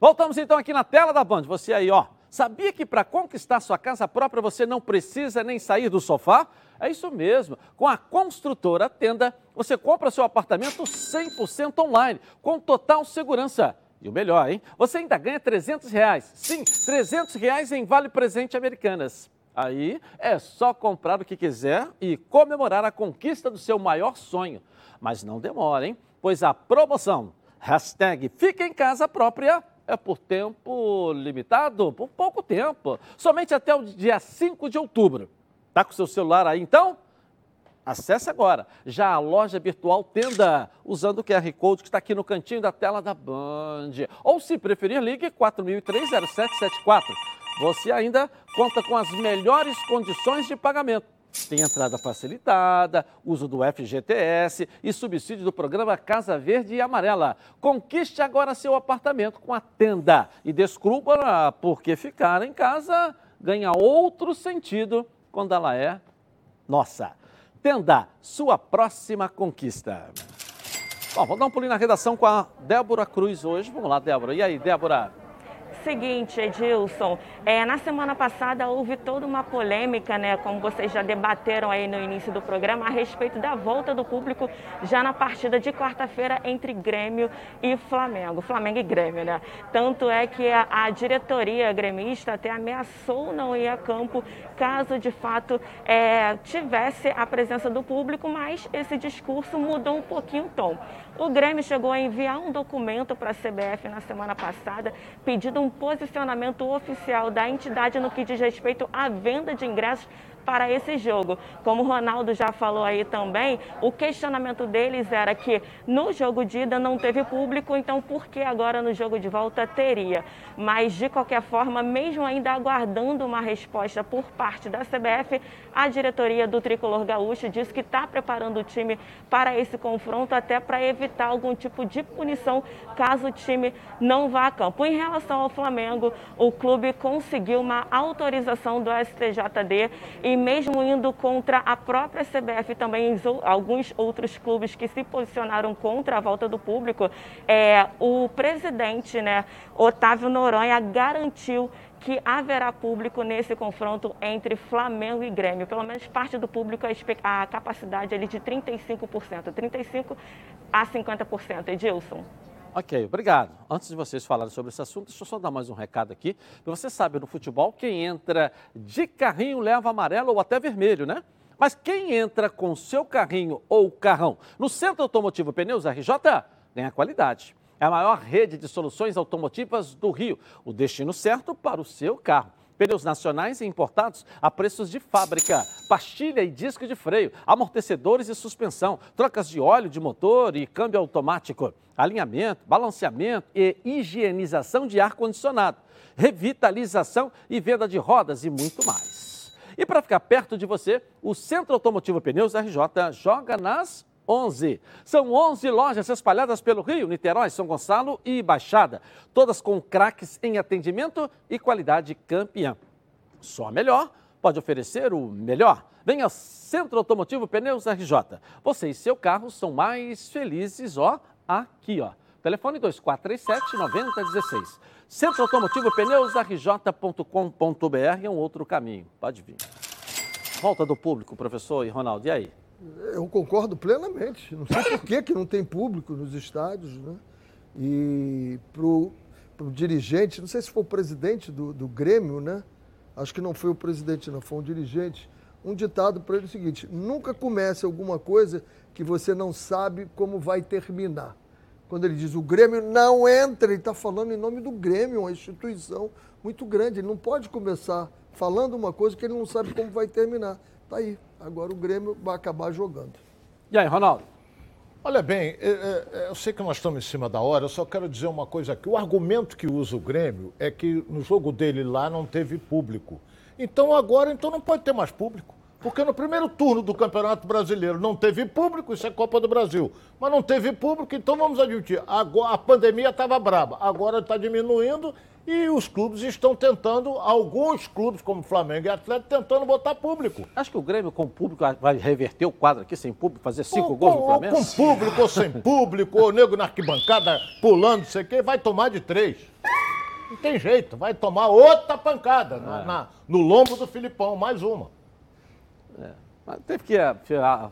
Voltamos então aqui na tela da Band. Você aí, ó. Sabia que para conquistar sua casa própria você não precisa nem sair do sofá? É isso mesmo. Com a construtora Tenda, você compra seu apartamento 100% online, com total segurança. E o melhor, hein? Você ainda ganha 300 reais. Sim, 300 reais em Vale Presente Americanas. Aí é só comprar o que quiser e comemorar a conquista do seu maior sonho. Mas não demora, hein? Pois a promoção, hashtag Fica em Casa Própria, é por tempo limitado, por pouco tempo. Somente até o dia 5 de outubro. Tá com seu celular aí então? Acesse agora já a loja virtual Tenda, usando o QR Code que está aqui no cantinho da tela da Band. Ou, se preferir, ligue 4003-0774. Você ainda conta com as melhores condições de pagamento. Tem entrada facilitada, uso do FGTS e subsídio do programa Casa Verde e Amarela. Conquiste agora seu apartamento com a Tenda e descubra porque ficar em casa ganha outro sentido quando ela é nossa. Tenda, sua próxima conquista. Bom, vou dar um pulinho na redação com a Débora Cruz hoje. Vamos lá, Débora. E aí, Débora? Seguinte, Edilson, é, na semana passada houve toda uma polêmica, né, como vocês já debateram aí no início do programa, a respeito da volta do público já na partida de quarta-feira entre Grêmio e Flamengo, Flamengo e Grêmio, né? Tanto é que a, a diretoria gremista até ameaçou não ir a campo caso de fato é, tivesse a presença do público, mas esse discurso mudou um pouquinho o tom. O Grêmio chegou a enviar um documento para a CBF na semana passada, pedindo um posicionamento oficial da entidade no que diz respeito à venda de ingressos para esse jogo. Como o Ronaldo já falou aí também, o questionamento deles era que no jogo de ida não teve público, então por que agora no jogo de volta teria? Mas de qualquer forma, mesmo ainda aguardando uma resposta por parte da CBF, a diretoria do Tricolor Gaúcho disse que está preparando o time para esse confronto, até para evitar algum tipo de punição caso o time não vá a campo. Em relação ao Flamengo, o clube conseguiu uma autorização do STJD e e mesmo indo contra a própria CBF também alguns outros clubes que se posicionaram contra a volta do público, é, o presidente, né, Otávio Noronha, garantiu que haverá público nesse confronto entre Flamengo e Grêmio. Pelo menos parte do público, a capacidade ali de 35%, 35% a 50%. Edilson. Ok, obrigado. Antes de vocês falarem sobre esse assunto, deixa eu só dar mais um recado aqui. Você sabe, no futebol, quem entra de carrinho leva amarelo ou até vermelho, né? Mas quem entra com seu carrinho ou carrão no Centro Automotivo Pneus RJ ganha qualidade. É a maior rede de soluções automotivas do Rio. O destino certo para o seu carro. Pneus nacionais e importados a preços de fábrica, pastilha e disco de freio, amortecedores e suspensão, trocas de óleo de motor e câmbio automático, alinhamento, balanceamento e higienização de ar-condicionado, revitalização e venda de rodas e muito mais. E para ficar perto de você, o Centro Automotivo Pneus RJ joga nas 11. São 11 lojas espalhadas pelo Rio, Niterói, São Gonçalo e Baixada, todas com craques em atendimento e qualidade campeã. Só melhor pode oferecer o melhor. Venha Centro Automotivo Pneus RJ. Você e seu carro são mais felizes, ó, aqui, ó. Telefone 2437-9016. Centro Automotivo Pneus RJ.com.br é um outro caminho. Pode vir. Volta do público, professor e Ronaldo, e aí? Eu concordo plenamente. Não sei por que, que não tem público nos estádios, né? E para o dirigente, não sei se foi o presidente do, do Grêmio, né? Acho que não foi o presidente, não, foi um dirigente. Um ditado para ele é o seguinte: nunca comece alguma coisa que você não sabe como vai terminar. Quando ele diz o Grêmio não entra, ele está falando em nome do Grêmio, uma instituição muito grande. Ele não pode começar falando uma coisa que ele não sabe como vai terminar. Está aí. Agora o Grêmio vai acabar jogando. E aí, Ronaldo? Olha bem, eu sei que nós estamos em cima da hora, eu só quero dizer uma coisa aqui. O argumento que usa o Grêmio é que no jogo dele lá não teve público. Então agora então não pode ter mais público. Porque no primeiro turno do Campeonato Brasileiro não teve público, isso é Copa do Brasil. Mas não teve público, então vamos admitir, a pandemia estava braba, agora está diminuindo e os clubes estão tentando, alguns clubes como Flamengo e Atlético, tentando botar público. Acho que o Grêmio com público vai reverter o quadro aqui sem público, fazer cinco gols no Flamengo? Com público ou sem público, ou nego na arquibancada pulando, não sei o quê, vai tomar de três. Não tem jeito, vai tomar outra pancada é. na, na, no lombo do Filipão, mais uma. É. Mas teve que,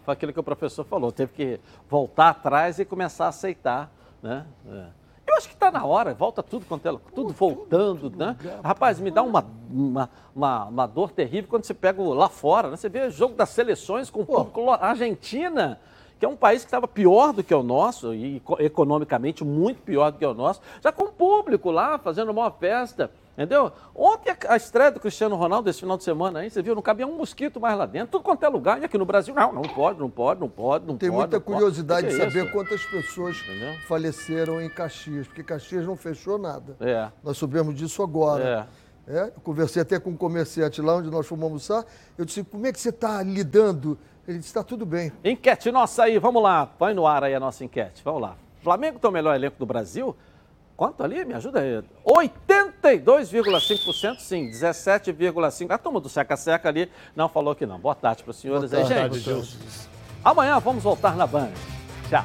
foi aquilo que o professor falou, teve que voltar atrás e começar a aceitar, né? É. Eu acho que está na hora, volta tudo quanto ela, tudo voltando, né? Rapaz, me dá uma, uma, uma, uma, dor terrível quando você pega lá fora, né? Você vê o jogo das seleções com o Argentina, que é um país que estava pior do que o nosso, e economicamente muito pior do que o nosso, já com público lá, fazendo uma festa. Entendeu? Ontem a estreia do Cristiano Ronaldo esse final de semana aí, você viu, não cabia um mosquito mais lá dentro, tudo quanto é lugar. E aqui no Brasil, não, não pode, não pode, não pode, não Tem pode. Tem muita curiosidade de é saber isso? quantas pessoas Entendeu? faleceram em Caxias, porque Caxias não fechou nada. É. Nós soubemos disso agora. É. É, eu conversei até com um comerciante lá onde nós fomos almoçar. Eu disse, como é que você está lidando? Ele disse, está tudo bem. Enquete nossa aí, vamos lá. Põe no ar aí a nossa enquete. Vamos lá. Flamengo tem o melhor elenco do Brasil? Quanto ali? Me ajuda aí. 82,5% sim, 17,5%. A turma do Seca-Seca ali não falou que não. Boa tarde para os senhores Boa aí, tarde, gente. Amanhã vamos voltar na Band. Tchau.